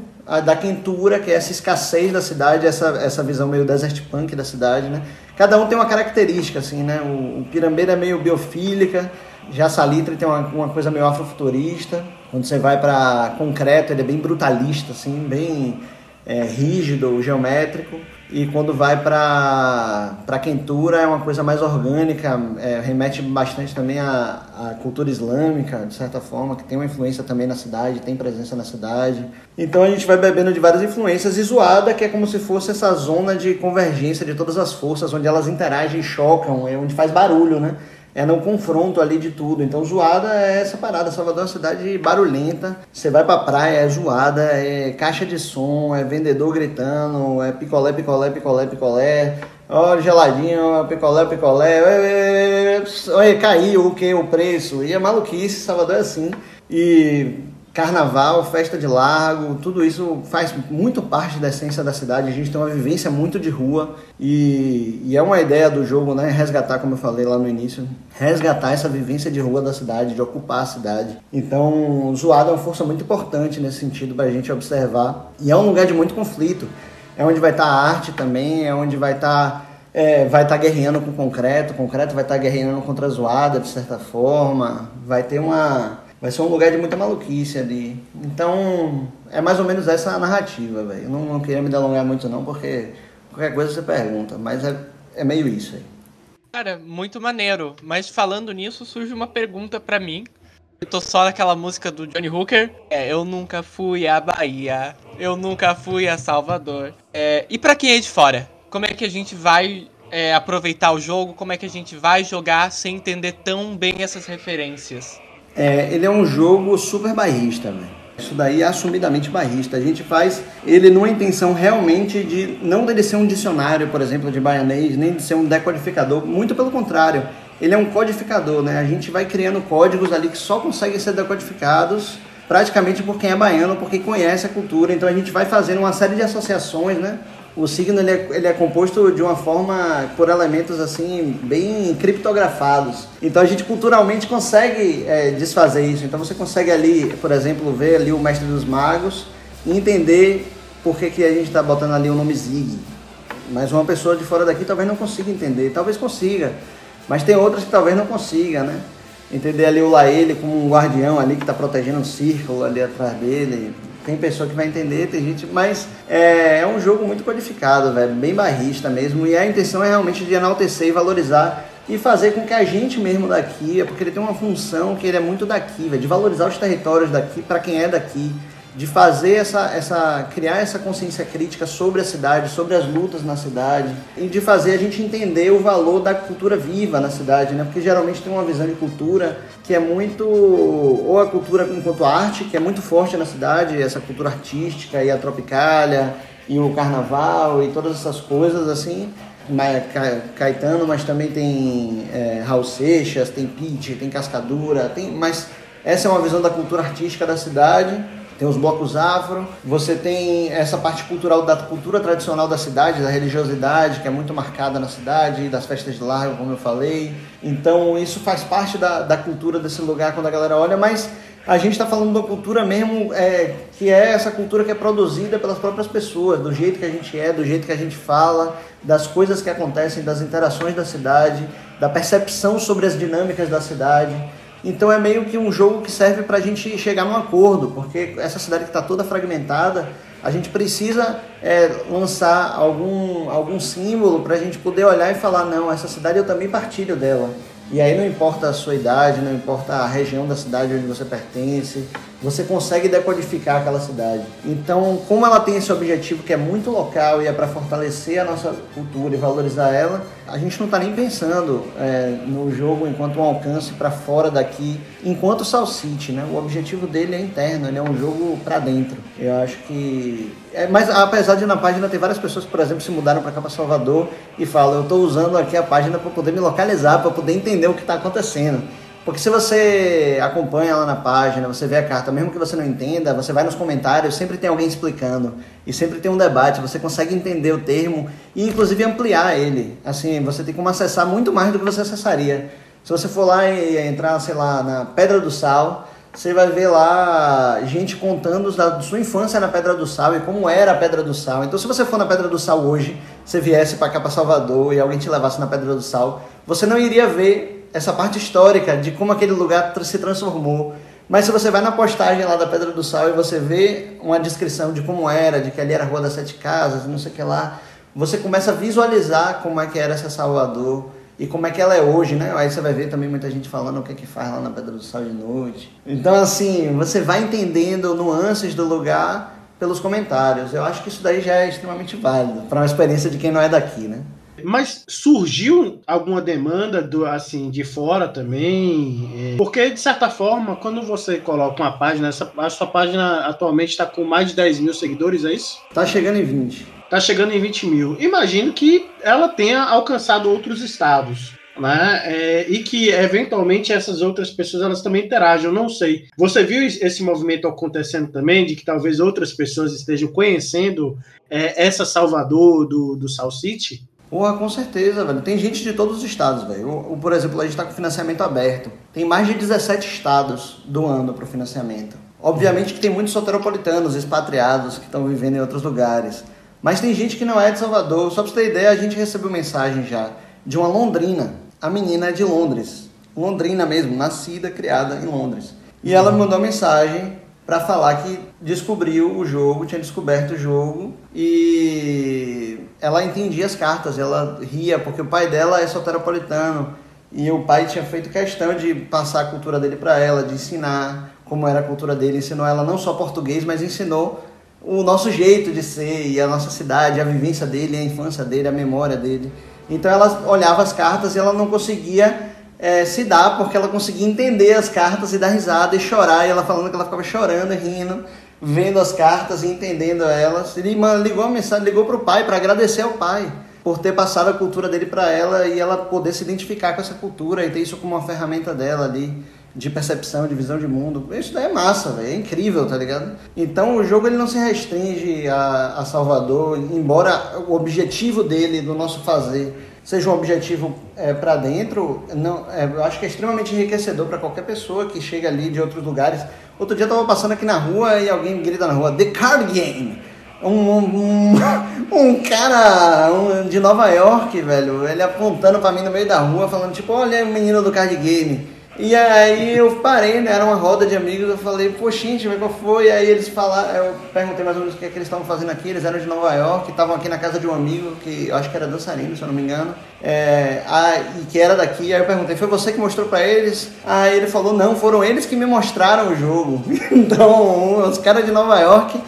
da quentura, que é essa escassez da cidade, essa, essa visão meio desert punk da cidade, né? Cada um tem uma característica, assim, né? O, o Pirambeira é meio biofílica, já Salitre tem uma, uma coisa meio afrofuturista. Quando você vai para concreto, ele é bem brutalista, assim, bem é, rígido, geométrico. E quando vai para quentura é uma coisa mais orgânica, é, remete bastante também à, à cultura islâmica, de certa forma, que tem uma influência também na cidade, tem presença na cidade. Então a gente vai bebendo de várias influências e zoada, que é como se fosse essa zona de convergência de todas as forças, onde elas interagem e chocam, é onde faz barulho, né? É no confronto ali de tudo. Então, zoada é essa parada. Salvador é uma cidade barulhenta. Você vai pra praia, é zoada, é caixa de som, é vendedor gritando, é picolé, picolé, picolé, picolé. Olha, geladinho, picolé, picolé. Olha, caiu o que? O preço. E é maluquice, Salvador é assim. E carnaval, festa de largo, tudo isso faz muito parte da essência da cidade. A gente tem uma vivência muito de rua e, e, é uma ideia do jogo, né? Resgatar, como eu falei lá no início, resgatar essa vivência de rua da cidade, de ocupar a cidade. Então, o Zoado é uma força muito importante nesse sentido para a gente observar e é um lugar de muito conflito. É onde vai estar tá a arte também, é onde vai estar tá é, vai estar tá guerreando com o concreto, o concreto vai estar tá guerreando contra a zoada, de certa forma. Vai ter uma, vai ser um lugar de muita maluquice ali. Então, é mais ou menos essa a narrativa, velho. Eu não, não, queria me delongar muito não, porque qualquer coisa você pergunta, mas é, é meio isso aí. Cara, muito maneiro. Mas falando nisso, surge uma pergunta para mim. Eu tô só naquela música do Johnny Hooker. É, eu nunca fui à Bahia. Eu nunca fui a Salvador. É, e para quem é de fora? Como é que a gente vai é, aproveitar o jogo? Como é que a gente vai jogar sem entender tão bem essas referências? É, ele é um jogo super bairrista, velho. Isso daí é assumidamente bairrista. A gente faz ele numa intenção realmente de não dele ser um dicionário, por exemplo, de baianês, nem de ser um decodificador. Muito pelo contrário, ele é um codificador, né? A gente vai criando códigos ali que só conseguem ser decodificados praticamente por quem é baiano, por quem conhece a cultura. Então a gente vai fazendo uma série de associações, né? O signo ele é, ele é composto de uma forma por elementos assim bem criptografados. Então a gente culturalmente consegue é, desfazer isso. Então você consegue ali, por exemplo, ver ali o mestre dos magos e entender por que, que a gente está botando ali o nome Zig. Mas uma pessoa de fora daqui talvez não consiga entender, talvez consiga, mas tem outras que talvez não consiga, né? Entender ali o Laele como um guardião ali que está protegendo um círculo ali atrás dele, tem pessoa que vai entender, tem gente, mas é, é um jogo muito codificado, velho, bem barrista mesmo. E a intenção é realmente de enaltecer e valorizar e fazer com que a gente mesmo daqui, é porque ele tem uma função que ele é muito daqui, velho, de valorizar os territórios daqui para quem é daqui de fazer essa, essa criar essa consciência crítica sobre a cidade, sobre as lutas na cidade e de fazer a gente entender o valor da cultura viva na cidade, né? Porque geralmente tem uma visão de cultura que é muito ou a cultura enquanto arte, que é muito forte na cidade, essa cultura artística e a tropicália e o carnaval e todas essas coisas assim, Caetano, mas também tem é, Raul Seixas, tem Pete, tem Cascadura, tem, mas essa é uma visão da cultura artística da cidade tem os blocos afro, você tem essa parte cultural da cultura tradicional da cidade, da religiosidade, que é muito marcada na cidade, das festas de largo, como eu falei. Então isso faz parte da, da cultura desse lugar quando a galera olha, mas a gente está falando da cultura mesmo, é, que é essa cultura que é produzida pelas próprias pessoas, do jeito que a gente é, do jeito que a gente fala, das coisas que acontecem, das interações da cidade, da percepção sobre as dinâmicas da cidade. Então é meio que um jogo que serve para a gente chegar num acordo, porque essa cidade que está toda fragmentada, a gente precisa é, lançar algum, algum símbolo para a gente poder olhar e falar, não, essa cidade eu também partilho dela. E aí não importa a sua idade, não importa a região da cidade onde você pertence, você consegue decodificar aquela cidade. Então, como ela tem esse objetivo que é muito local e é para fortalecer a nossa cultura e valorizar ela, a gente não está nem pensando é, no jogo enquanto um alcance para fora daqui, enquanto Sal City, né? O objetivo dele é interno, ele é um jogo para dentro. Eu acho que é, mas apesar de na página ter várias pessoas que, por exemplo, se mudaram para cá para Salvador e falam, eu estou usando aqui a página para poder me localizar, para poder entender o que está acontecendo. Porque se você acompanha lá na página, você vê a carta, mesmo que você não entenda, você vai nos comentários, sempre tem alguém explicando e sempre tem um debate, você consegue entender o termo e inclusive ampliar ele. Assim, você tem como acessar muito mais do que você acessaria. Se você for lá e entrar, sei lá, na Pedra do Sal, você vai ver lá gente contando da sua infância na Pedra do Sal e como era a Pedra do Sal. Então, se você for na Pedra do Sal hoje, você viesse para cá para Salvador e alguém te levasse na Pedra do Sal, você não iria ver essa parte histórica de como aquele lugar se transformou. Mas se você vai na postagem lá da Pedra do Sal e você vê uma descrição de como era, de que ali era a Rua das Sete Casas, não sei o que lá, você começa a visualizar como é que era essa Salvador e como é que ela é hoje, né? Aí você vai ver também muita gente falando o que é que faz lá na Pedra do Sal de noite. Então, assim, você vai entendendo nuances do lugar pelos comentários. Eu acho que isso daí já é extremamente válido para uma experiência de quem não é daqui, né? Mas surgiu alguma demanda do assim de fora também? É, porque, de certa forma, quando você coloca uma página, essa, a sua página atualmente está com mais de 10 mil seguidores, é isso? Tá chegando em 20 está chegando em 20 mil. Imagino que ela tenha alcançado outros estados. Né? É, e que eventualmente essas outras pessoas elas também interagem, eu não sei. Você viu esse movimento acontecendo também, de que talvez outras pessoas estejam conhecendo é, essa Salvador do, do South City? Porra, com certeza, velho. Tem gente de todos os estados, velho. Por exemplo, a gente está com financiamento aberto. Tem mais de 17 estados doando para o financiamento. Obviamente que tem muitos soteropolitanos, expatriados, que estão vivendo em outros lugares. Mas tem gente que não é de Salvador. Só pra você ter ideia, a gente recebeu mensagem já de uma londrina. A menina é de Londres. Londrina mesmo, nascida, criada em Londres. E ela me mandou uma mensagem para falar que descobriu o jogo, tinha descoberto o jogo e ela entendia as cartas, ela ria porque o pai dela é soteropolitano e o pai tinha feito questão de passar a cultura dele para ela, de ensinar como era a cultura dele, ensinou ela não só português, mas ensinou o nosso jeito de ser e a nossa cidade, a vivência dele, a infância dele, a memória dele. Então ela olhava as cartas e ela não conseguia é, se dar porque ela conseguia entender as cartas e dar risada e chorar. E ela falando que ela ficava chorando rindo, vendo as cartas e entendendo elas. Ele ligou a mensagem, ligou para o pai para agradecer ao pai por ter passado a cultura dele para ela e ela poder se identificar com essa cultura e ter isso como uma ferramenta dela ali de percepção, de visão de mundo. Isso daí é massa, véio, é incrível, tá ligado? Então o jogo ele não se restringe a, a Salvador, embora o objetivo dele, do nosso fazer, seja um objetivo é, para dentro, não, é, eu acho que é extremamente enriquecedor para qualquer pessoa que chega ali de outros lugares. Outro dia eu tava passando aqui na rua e alguém grita na rua, The Card Game! Um, um, um, cara um, de Nova York, velho, ele apontando para mim no meio da rua, falando tipo, olha o menino do card game. E aí eu parei, né? Era uma roda de amigos, eu falei, poxa, gente, qual foi? E aí eles falaram, eu perguntei mais ou menos o que, é que eles estavam fazendo aqui, eles eram de Nova York, estavam aqui na casa de um amigo, que eu acho que era dançarino, se eu não me engano, é, e que era daqui, aí eu perguntei, foi você que mostrou para eles? Aí ele falou, não, foram eles que me mostraram o jogo. então, os caras de Nova York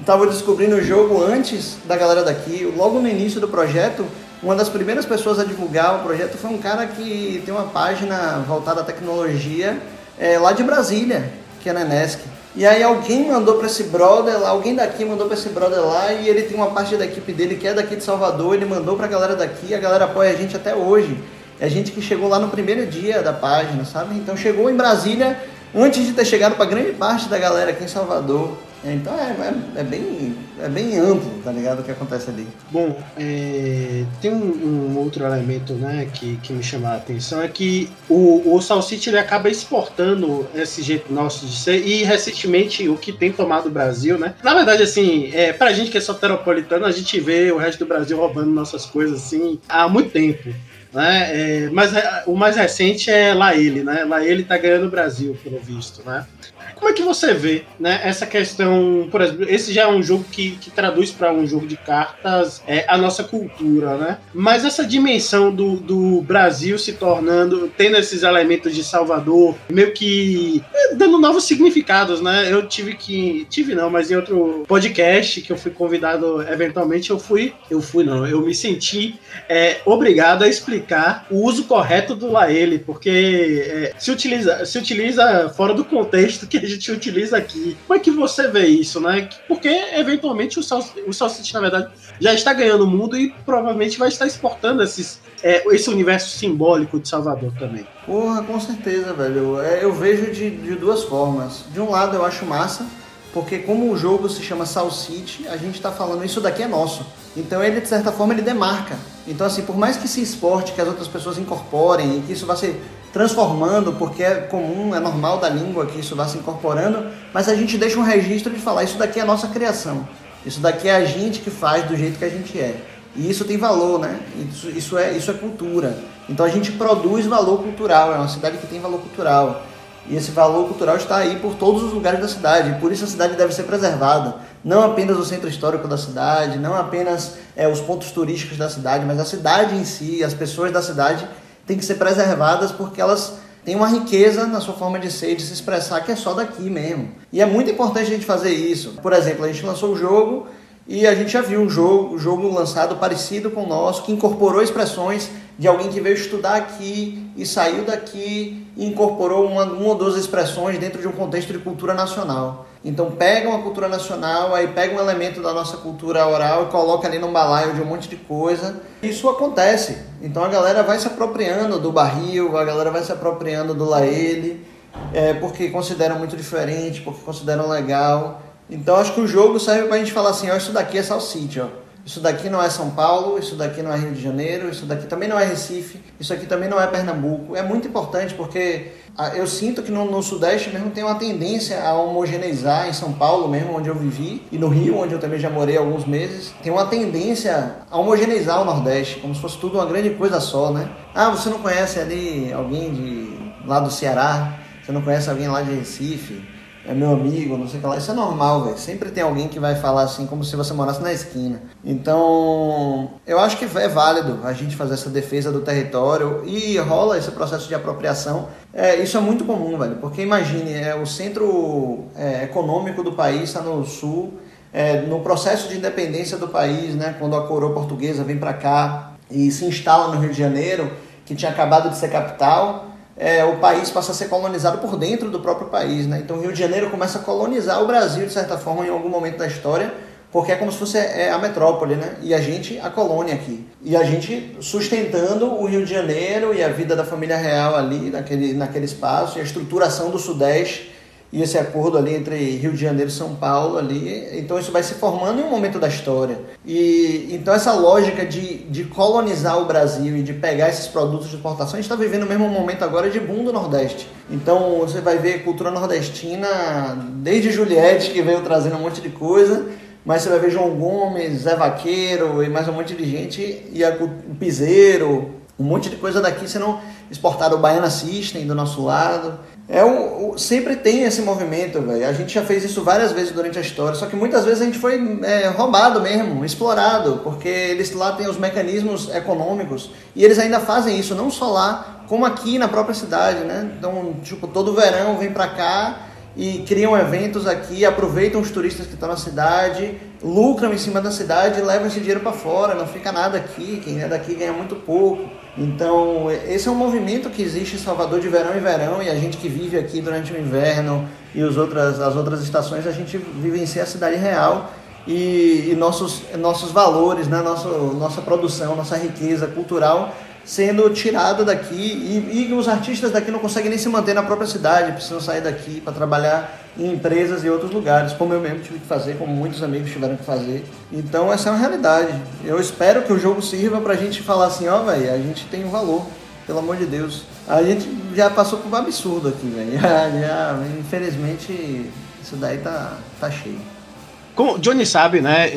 estavam descobrindo o jogo antes da galera daqui, logo no início do projeto, uma das primeiras pessoas a divulgar o projeto foi um cara que tem uma página voltada à tecnologia é, lá de Brasília, que é na Enesc. E aí alguém mandou para esse brother lá, alguém daqui mandou para esse brother lá e ele tem uma parte da equipe dele que é daqui de Salvador, ele mandou para a galera daqui, a galera apoia a gente até hoje. É gente que chegou lá no primeiro dia da página, sabe? Então chegou em Brasília antes de ter chegado para grande parte da galera aqui em Salvador. Então é, é, é, bem, é bem amplo, tá ligado? O que acontece ali. Bom, é, tem um, um, outro elemento né, que, que me chama a atenção, é que o, o Salsite ele acaba exportando esse jeito nosso de ser, e recentemente o que tem tomado o Brasil, né? Na verdade, assim, é, pra gente que é soteropolitano, a gente vê o resto do Brasil roubando nossas coisas assim há muito tempo. Né? É, mas é, o mais recente é lá ele, né? Lá ele tá ganhando o Brasil, pelo visto, né? Como é que você vê né, essa questão? Por exemplo, esse já é um jogo que, que traduz para um jogo de cartas é, a nossa cultura, né? Mas essa dimensão do, do Brasil se tornando, tendo esses elementos de Salvador, meio que é, dando novos significados, né? Eu tive que. Tive não, mas em outro podcast que eu fui convidado eventualmente, eu fui. Eu fui, não, eu me senti é, obrigado a explicar o uso correto do Laele, porque é, se, utiliza, se utiliza fora do contexto que a gente utiliza aqui. Como é que você vê isso, né? Porque eventualmente o Salsicite, o Salsicite na verdade, já está ganhando o mundo e provavelmente vai estar exportando esses, é, esse universo simbólico de Salvador também. Porra, com certeza, velho. É, eu vejo de, de duas formas. De um lado eu acho massa, porque como o jogo se chama Sal City, a gente está falando isso daqui é nosso. Então ele, de certa forma, ele demarca. Então, assim, por mais que se exporte, que as outras pessoas incorporem e que isso vai ser transformando, porque é comum, é normal da língua que isso vá se incorporando, mas a gente deixa um registro de falar, isso daqui é nossa criação. Isso daqui é a gente que faz do jeito que a gente é. E isso tem valor, né? Isso, isso, é, isso é cultura. Então a gente produz valor cultural, é uma cidade que tem valor cultural. E esse valor cultural está aí por todos os lugares da cidade. Por isso a cidade deve ser preservada. Não apenas o centro histórico da cidade, não apenas é, os pontos turísticos da cidade, mas a cidade em si, as pessoas da cidade têm que ser preservadas porque elas têm uma riqueza na sua forma de ser e de se expressar que é só daqui mesmo. E é muito importante a gente fazer isso. Por exemplo, a gente lançou o jogo e a gente já viu um jogo, um jogo lançado parecido com o nosso, que incorporou expressões de alguém que veio estudar aqui e saiu daqui e incorporou uma, uma ou duas expressões dentro de um contexto de cultura nacional. Então pega uma cultura nacional, aí pega um elemento da nossa cultura oral e coloca ali num balaio de um monte de coisa. Isso acontece. Então a galera vai se apropriando do barril, a galera vai se apropriando do laele, é, porque consideram muito diferente, porque consideram legal. Então acho que o jogo serve pra gente falar assim, ó, isso daqui é Salsite, ó. Isso daqui não é São Paulo, isso daqui não é Rio de Janeiro, isso daqui também não é Recife, isso aqui também não é Pernambuco. É muito importante porque ah, eu sinto que no, no, Sudeste mesmo tem uma tendência a homogeneizar, em São Paulo mesmo, onde eu vivi, e no Rio, onde eu também já morei alguns meses, tem uma tendência a homogeneizar o Nordeste, como se fosse tudo uma grande coisa só, né? Ah, você não conhece ali alguém de lá do Ceará, você não conhece alguém lá de Recife, é meu amigo, não sei o que lá. Isso é normal, velho. Sempre tem alguém que vai falar assim, como se você morasse na esquina. Então, eu acho que é válido a gente fazer essa defesa do território e rola esse processo de apropriação. É, isso é muito comum, velho. Porque imagine, é, o centro é, econômico do país está no sul. É, no processo de independência do país, né, quando a coroa portuguesa vem para cá e se instala no Rio de Janeiro, que tinha acabado de ser capital, é, o país passa a ser colonizado por dentro do próprio país. Né? Então o Rio de Janeiro começa a colonizar o Brasil, de certa forma, em algum momento da história, porque é como se fosse é, a metrópole, né? E a gente, a colônia aqui. E a gente sustentando o Rio de Janeiro e a vida da família real ali, naquele, naquele espaço, e a estruturação do Sudeste e esse acordo ali entre Rio de Janeiro e São Paulo ali, então isso vai se formando em um momento da história. E então essa lógica de, de colonizar o Brasil e de pegar esses produtos de exportação, a gente está vivendo o mesmo momento agora de boom do Nordeste. Então você vai ver cultura nordestina desde Juliette, que veio trazendo um monte de coisa, mas você vai ver João Gomes, Zé Vaqueiro e mais um monte de gente, e a, o Piseiro, um monte de coisa daqui sendo exportada, o Baiana System do nosso lado. É um, sempre tem esse movimento, velho. A gente já fez isso várias vezes durante a história, só que muitas vezes a gente foi é, roubado mesmo, explorado, porque eles lá têm os mecanismos econômicos e eles ainda fazem isso, não só lá, como aqui na própria cidade, né? Então, tipo, todo verão vem pra cá e criam eventos aqui, aproveitam os turistas que estão na cidade, lucram em cima da cidade e levam esse dinheiro para fora, não fica nada aqui, quem é daqui ganha muito pouco. Então, esse é um movimento que existe em Salvador de verão em verão e a gente que vive aqui durante o inverno e os outras, as outras estações, a gente vivencia a cidade real e, e nossos, nossos valores, né? Nosso, nossa produção, nossa riqueza cultural sendo tirada daqui e, e, os artistas daqui não conseguem nem se manter na própria cidade, precisam sair daqui para trabalhar em empresas e outros lugares, como eu mesmo tive que fazer, como muitos amigos tiveram que fazer. Então essa é uma realidade. Eu espero que o jogo sirva para a gente falar assim, ó, oh, velho, a gente tem um valor, pelo amor de Deus. A gente já passou por um absurdo aqui, velho. Infelizmente isso daí tá, tá cheio. Como Johnny sabe, né?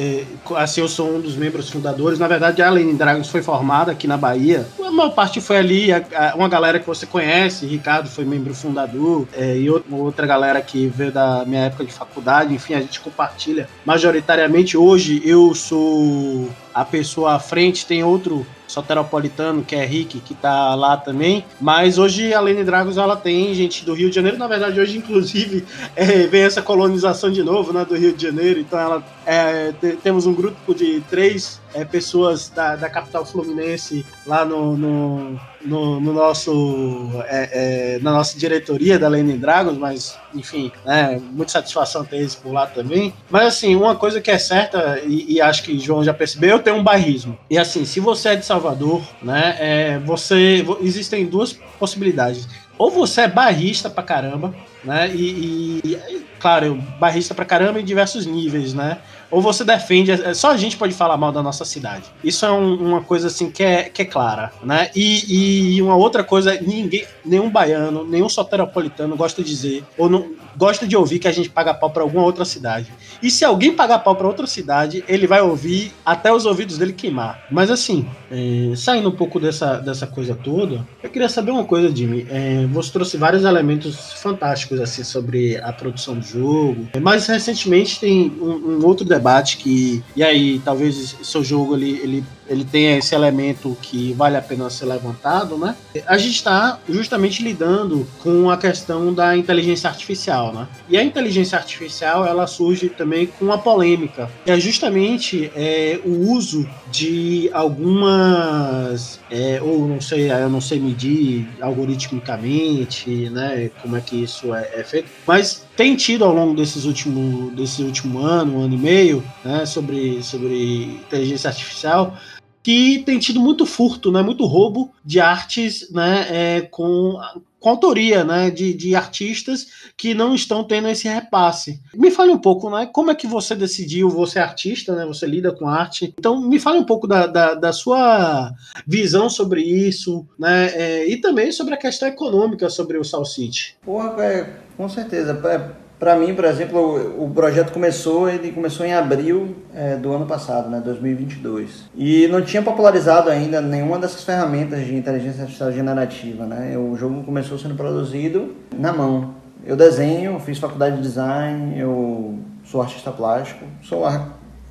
Assim, eu sou um dos membros fundadores. Na verdade, a Lenin Dragons foi formada aqui na Bahia. A maior parte foi ali, uma galera que você conhece. Ricardo foi membro fundador, é, e outra galera que veio da minha época de faculdade. Enfim, a gente compartilha majoritariamente. Hoje eu sou a pessoa à frente, tem outro soteropolitano, que é Rick, que tá lá também. Mas hoje a Lene Dragos ela tem gente do Rio de Janeiro. Na verdade, hoje, inclusive, é, vem essa colonização de novo, né, do Rio de Janeiro. Então ela é, temos um grupo de três é, pessoas da, da capital fluminense lá no, no, no, no nosso é, é, na nossa diretoria da Lenin Dragons, mas enfim, né, muita satisfação ter eles por lá também. Mas assim, uma coisa que é certa, e, e acho que João já percebeu, eu tenho um bairrismo. E assim, se você é de Salvador, né, é, você existem duas possibilidades. Ou você é barrista pra caramba, né? E, e, claro, barrista pra caramba em diversos níveis, né? Ou você defende, é, só a gente pode falar mal da nossa cidade. Isso é um, uma coisa assim que é, que é clara, né? E, e uma outra coisa, ninguém, nenhum baiano, nenhum soteropolitano gosta de dizer, ou não gosta de ouvir que a gente paga pau pra alguma outra cidade. E se alguém pagar pau pra outra cidade, ele vai ouvir até os ouvidos dele queimar. Mas assim, é, saindo um pouco dessa, dessa coisa toda, eu queria saber uma coisa, Jimmy. É, você trouxe vários elementos fantásticos assim sobre a produção do jogo. Mas recentemente tem um, um outro debate que. E aí, talvez seu jogo ele, ele ele tem esse elemento que vale a pena ser levantado, né? A gente está justamente lidando com a questão da inteligência artificial, né? E a inteligência artificial ela surge também com uma polêmica, que é justamente é, o uso de algumas, é, ou não sei, eu não sei medir algoritmicamente, né? Como é que isso é, é feito, mas tem tido ao longo desses últimos desse último ano, um ano e meio, né? Sobre sobre inteligência artificial que tem tido muito furto, né, muito roubo de artes né, é, com, com autoria né, de, de artistas que não estão tendo esse repasse. Me fale um pouco, né, como é que você decidiu, você é artista, né, você lida com arte, então me fale um pouco da, da, da sua visão sobre isso, né, é, e também sobre a questão econômica sobre o Sal City. Porra, é, com certeza. É, para mim, por exemplo, o, projeto começou, ele começou em abril é, do ano passado, né, 2022. E não tinha popularizado ainda nenhuma dessas ferramentas de inteligência artificial generativa, né? O jogo começou sendo produzido na mão. Eu desenho, fiz faculdade de design, eu sou artista plástico, sou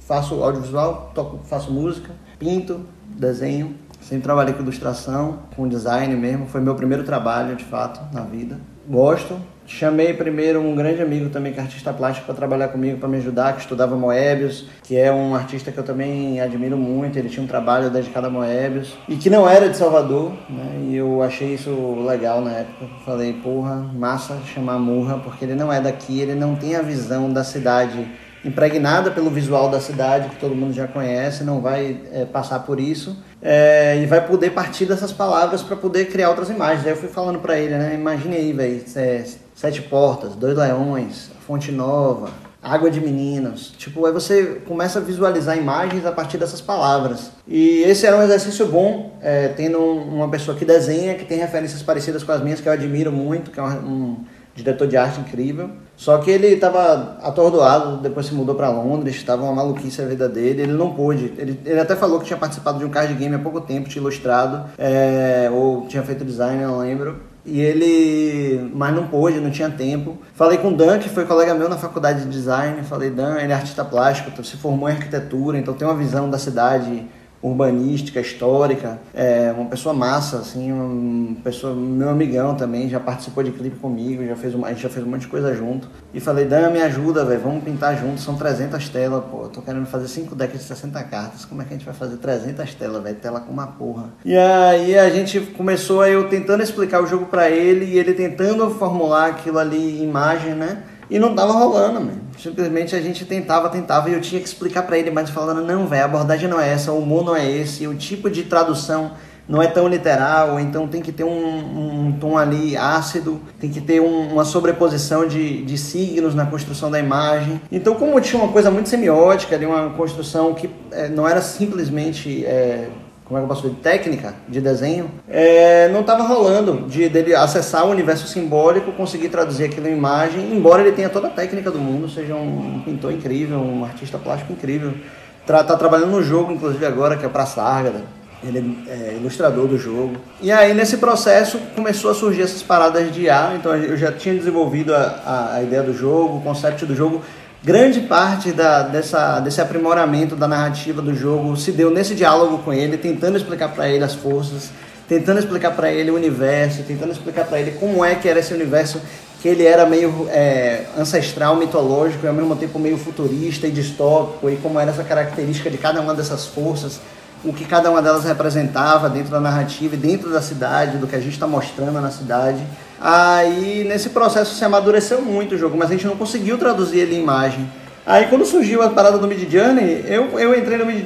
faço audiovisual, toco, faço música, pinto, desenho. Sempre trabalhei com ilustração, com design mesmo. Foi meu primeiro trabalho, de fato, na vida. Gosto, Chamei primeiro um grande amigo também, que é artista plástico, para trabalhar comigo, para me ajudar, que estudava Moebius, que é um artista que eu também admiro muito. Ele tinha um trabalho dedicado a Moebius e que não era de Salvador, né? E eu achei isso legal na época. Falei, porra, massa chamar Murra, porque ele não é daqui, ele não tem a visão da cidade impregnada pelo visual da cidade, que todo mundo já conhece, não vai é, passar por isso, é, e vai poder partir dessas palavras para poder criar outras imagens. Aí eu fui falando para ele, né? Imagine aí, velho, é, Sete Portas, Dois Leões, Fonte Nova, Água de Meninos. Tipo, aí você começa a visualizar imagens a partir dessas palavras. E esse era um exercício bom, é, tendo uma pessoa que desenha, que tem referências parecidas com as minhas, que eu admiro muito, que é um, diretor de arte incrível. Só que ele estava atordoado, depois se mudou para Londres, estava uma maluquice a vida dele, ele não pôde. Ele, ele até falou que tinha participado de um card game há pouco tempo, tinha ilustrado, é, ou tinha feito design, não lembro. E ele, mas não pôde, não tinha tempo. Falei com o Dan, que foi colega meu na faculdade de design. Falei, Dan, ele é artista plástico, se formou em arquitetura, então tem uma visão da cidade urbanística, histórica, é uma pessoa massa, assim, uma pessoa, meu amigão também, já participou de clipe comigo, já fez uma, a gente já fez um monte de coisa junto. E falei, Dan, me ajuda, velho, vamos pintar junto, são 300 telas, pô, tô querendo fazer 5 decks de 60 cartas, como é que a gente vai fazer 300 telas, velho, tela com uma porra. E aí a gente começou, eu tentando explicar o jogo para ele, e ele tentando formular aquilo ali em imagem, né, e não tava rolando, mano. Simplesmente a gente tentava, tentava e eu tinha que explicar para ele, mas falando, não, velho, a abordagem não é essa, o humor não é esse, o tipo de tradução não é tão literal, então tem que ter um, um tom ali ácido, tem que ter um, uma sobreposição de, de signos na construção da imagem. Então, como tinha uma coisa muito semiótica, ali, uma construção que é, não era simplesmente é, como é que eu posso dizer, técnica de desenho, é, não estava rolando de dele acessar o universo simbólico, conseguir traduzir aquilo em imagem, embora ele tenha toda a técnica do mundo, seja um pintor incrível, um artista plástico incrível. Está trabalhando no jogo, inclusive agora, que é para Sargada. Ele é ilustrador do jogo. E aí, nesse processo, começou a surgir essas paradas de IA. Então, eu já tinha desenvolvido a, a, a ideia do jogo, o conceito do jogo grande parte da, dessa, desse aprimoramento da narrativa do jogo se deu nesse diálogo com ele, tentando explicar para ele as forças, tentando explicar para ele o universo, tentando explicar para ele como é que era esse universo que ele era meio é, ancestral, mitológico e ao mesmo tempo meio futurista e distópico e como era essa característica de cada uma dessas forças, o que cada uma delas representava dentro da narrativa e dentro da cidade, do que a gente está mostrando na cidade. Aí nesse processo se amadureceu muito o jogo, mas a gente não conseguiu traduzir ele em imagem. Aí quando surgiu a parada do Mid eu, eu entrei no Mid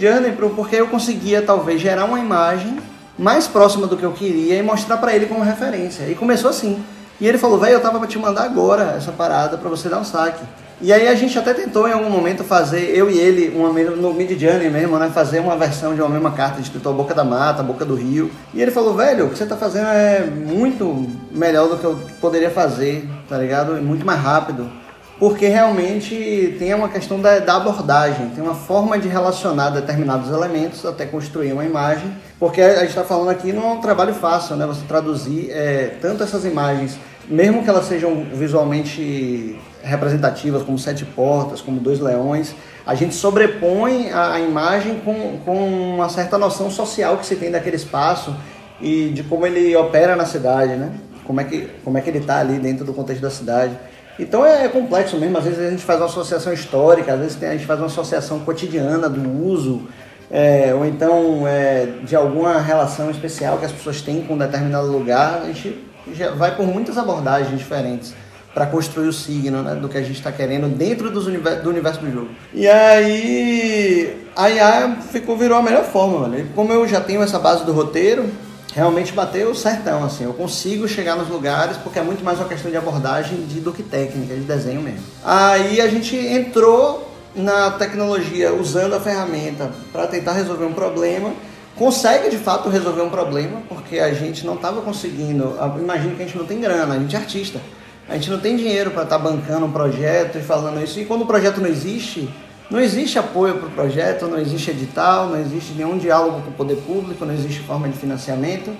porque eu conseguia talvez gerar uma imagem mais próxima do que eu queria e mostrar para ele como referência. E começou assim. E ele falou, velho, eu tava pra te mandar agora essa parada pra você dar um saque. E aí a gente até tentou em algum momento fazer, eu e ele, uma, no Mid Journey mesmo, né? Fazer uma versão de uma mesma carta escrito Boca da Mata, Boca do Rio. E ele falou, velho, o que você tá fazendo é muito melhor do que eu poderia fazer, tá ligado? Muito mais rápido. Porque realmente tem uma questão da, da abordagem, tem uma forma de relacionar determinados elementos até construir uma imagem. Porque a gente está falando aqui não é um trabalho fácil, né? Você traduzir é, tanto essas imagens, mesmo que elas sejam visualmente representativas, como sete portas, como dois leões, a gente sobrepõe a, a imagem com, com uma certa noção social que se tem daquele espaço e de como ele opera na cidade, né? Como é que, como é que ele está ali dentro do contexto da cidade. Então é, é complexo mesmo, às vezes a gente faz uma associação histórica, às vezes a gente faz uma associação cotidiana do uso, é, ou então é, de alguma relação especial que as pessoas têm com um determinado lugar, a gente já vai por muitas abordagens diferentes para construir o signo né, do que a gente está querendo dentro dos universo, do universo do jogo. E aí a IA ficou, virou a melhor forma, mano. Como eu já tenho essa base do roteiro, realmente bateu certão, assim. Eu consigo chegar nos lugares porque é muito mais uma questão de abordagem de, do que técnica, de desenho mesmo. Aí a gente entrou na tecnologia usando a ferramenta para tentar resolver um problema consegue de fato resolver um problema, porque a gente não estava conseguindo. Imagina que a gente não tem grana, a gente é artista. A gente não tem dinheiro para estar tá bancando um projeto e falando isso. E quando o projeto não existe, não existe apoio para o projeto, não existe edital, não existe nenhum diálogo com o poder público, não existe forma de financiamento,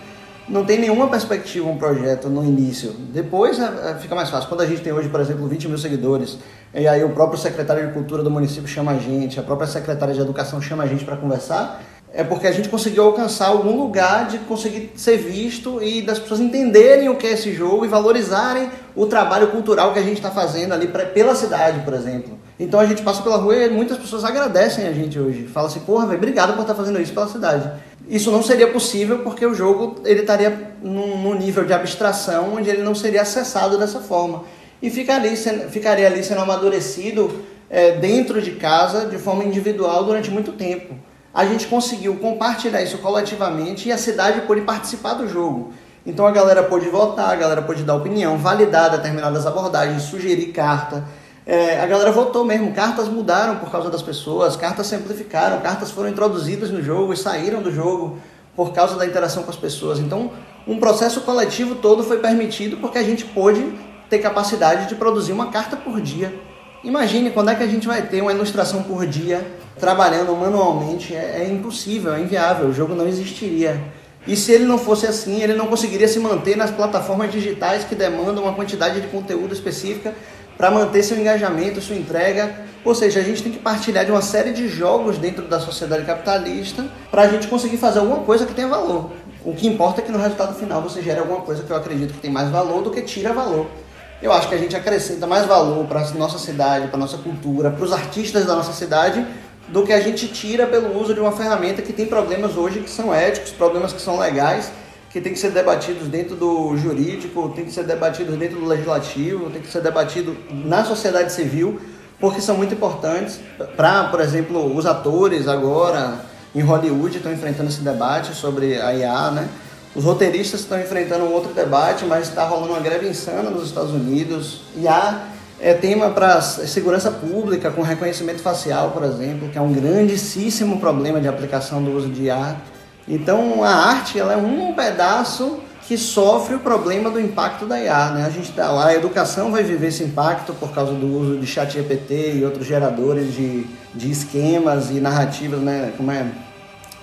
não tem nenhuma perspectiva um projeto no início. Depois é, fica mais fácil. Quando a gente tem hoje, por exemplo, 20 mil seguidores, e aí o próprio secretário de Cultura do município chama a gente, a própria secretária de Educação chama a gente para conversar, é porque a gente conseguiu alcançar algum lugar de conseguir ser visto e das pessoas entenderem o que é esse jogo e valorizarem o trabalho cultural que a gente está fazendo ali pra, pela cidade, por exemplo. Então a gente passa pela rua e muitas pessoas agradecem a gente hoje. Fala assim, porra, velho, obrigado por estar tá fazendo isso pela cidade. Isso não seria possível porque o jogo ele estaria num, num nível de abstração onde ele não seria acessado dessa forma. E fica ali, ficaria ali sendo amadurecido é, dentro de casa de forma individual durante muito tempo a gente conseguiu compartilhar isso coletivamente e a cidade pôde participar do jogo. Então a galera pôde votar, a galera pôde dar opinião, validar determinadas abordagens, sugerir carta. É, a galera votou mesmo, cartas mudaram por causa das pessoas, cartas simplificaram, cartas foram introduzidas no jogo e saíram do jogo por causa da interação com as pessoas. Então, um processo coletivo todo foi permitido porque a gente pôde ter capacidade de produzir uma carta por dia. Imagine quando é que a gente vai ter uma ilustração por dia trabalhando manualmente é, é impossível, é inviável, o jogo não existiria. E se ele não fosse assim, ele não conseguiria se manter nas plataformas digitais que demandam uma quantidade de conteúdo específica para manter seu engajamento, sua entrega. Ou seja, a gente tem que partilhar de uma série de jogos dentro da sociedade capitalista para a gente conseguir fazer alguma coisa que tenha valor. O que importa é que no resultado final você gere alguma coisa que eu acredito que tem mais valor do que tira valor. Eu acho que a gente acrescenta mais valor para a nossa cidade, para a nossa cultura, para os artistas da nossa cidade, do que a gente tira pelo uso de uma ferramenta que tem problemas hoje que são éticos, problemas que são legais, que tem que ser debatidos dentro do jurídico, tem que ser debatidos dentro do legislativo, tem que ser debatido na sociedade civil, porque são muito importantes para, por exemplo, os atores agora em Hollywood estão enfrentando esse debate sobre a IA, né? Os roteiristas estão enfrentando um outro debate, mas está rolando uma greve insana nos Estados Unidos. IA é tema para segurança pública, com reconhecimento facial, por exemplo, que é um grandíssimo problema de aplicação do uso de IA. Então, a arte ela é um pedaço que sofre o problema do impacto da IA. Né? A gente tá lá, a educação vai viver esse impacto por causa do uso de chat GPT e outros geradores de, de esquemas e narrativas, né? como é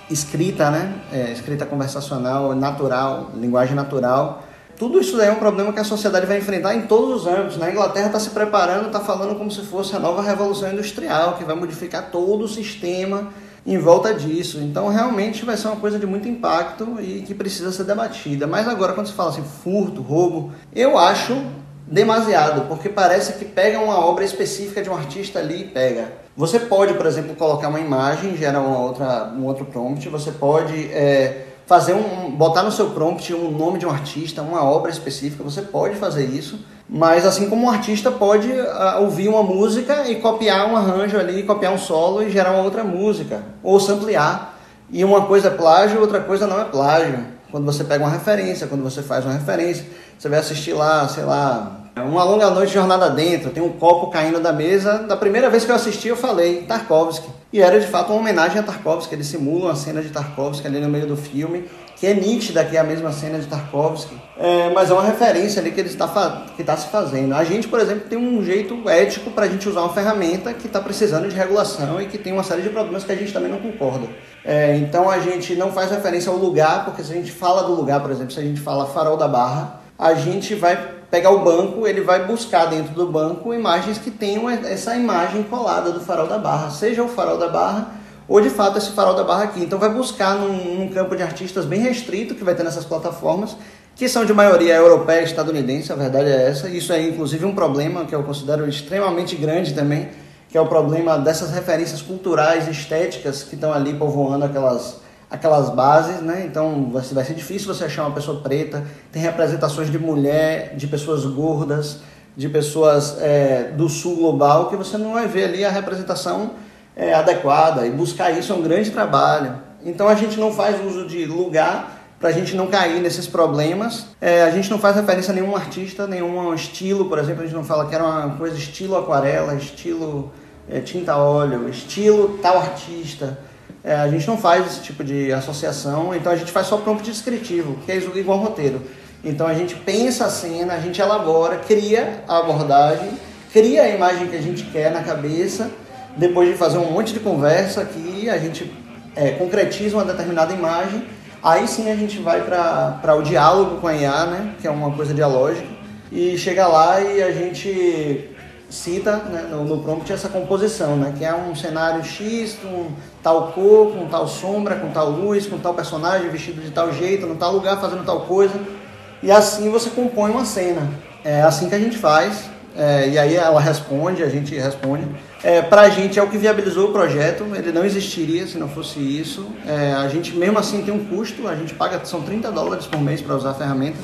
escrita, né? É, escrita conversacional, natural, linguagem natural tudo isso é um problema que a sociedade vai enfrentar em todos os âmbitos. Na né? Inglaterra está se preparando, está falando como se fosse a nova revolução industrial, que vai modificar todo o sistema em volta disso. Então, realmente vai ser uma coisa de muito impacto e que precisa ser debatida. Mas agora, quando se fala assim, furto, roubo, eu acho demasiado, porque parece que pega uma obra específica de um artista ali e pega. Você pode, por exemplo, colocar uma imagem, gera uma outra, um outro prompt, você pode. É, fazer um, botar no seu prompt um nome de um artista, uma obra específica, você pode fazer isso, mas assim como um artista pode uh, ouvir uma música e copiar um arranjo ali, copiar um solo e gerar uma outra música, ou samplear. E uma coisa é plágio, outra coisa não é plágio. quando você pega uma referência, quando você faz uma referência, você vai assistir lá, sei lá, uma longa noite jornada dentro, tem um copo caindo da mesa. Da primeira vez que eu assisti, eu falei Tarkovsky. E era de fato uma homenagem a Tarkovsky. Ele simula uma cena de Tarkovsky ali no meio do filme, que é nítida, que é a mesma cena de Tarkovsky. É, mas é uma referência ali que ele está, que está se fazendo. A gente, por exemplo, tem um jeito ético para a gente usar uma ferramenta que está precisando de regulação e que tem uma série de problemas que a gente também não concorda. É, então a gente não faz referência ao lugar, porque se a gente fala do lugar, por exemplo, se a gente fala farol da barra, a gente vai pegar o banco, ele vai buscar dentro do banco imagens que tenham essa imagem colada do farol da barra, seja o farol da barra ou de fato esse farol da barra aqui. Então vai buscar num, num campo de artistas bem restrito que vai ter nessas plataformas, que são de maioria europeia e estadunidense, a verdade é essa. Isso é inclusive um problema que eu considero extremamente grande também, que é o problema dessas referências culturais, estéticas que estão ali povoando aquelas aquelas bases, né? Então vai ser, vai ser difícil você achar uma pessoa preta. Tem representações de mulher, de pessoas gordas, de pessoas é, do sul global que você não vai ver ali a representação é, adequada. E buscar isso é um grande trabalho. Então a gente não faz uso de lugar para a gente não cair nesses problemas. É, a gente não faz referência a nenhum artista, nenhum estilo, por exemplo, a gente não fala que era uma coisa estilo aquarela, estilo é, tinta óleo, estilo tal artista. É, a gente não faz esse tipo de associação, então a gente faz só prompt descritivo, que é igual roteiro. Então a gente pensa a cena, a gente elabora, cria a abordagem, cria a imagem que a gente quer na cabeça, depois de fazer um monte de conversa aqui, a gente é, concretiza uma determinada imagem, aí sim a gente vai para o diálogo com a IA, né, que é uma coisa dialógica, e chega lá e a gente cita né, no, no, prompt essa composição, né, que é um cenário X, com tal cor, com tal sombra, com tal luz, com tal personagem vestido de tal jeito, no tal lugar fazendo tal coisa. E assim você compõe uma cena. É assim que a gente faz. É, e aí ela responde, a gente responde. É, pra gente é o que viabilizou o projeto, ele não existiria se não fosse isso. É, a gente mesmo assim tem um custo, a gente paga, são 30 dólares por mês para usar a ferramenta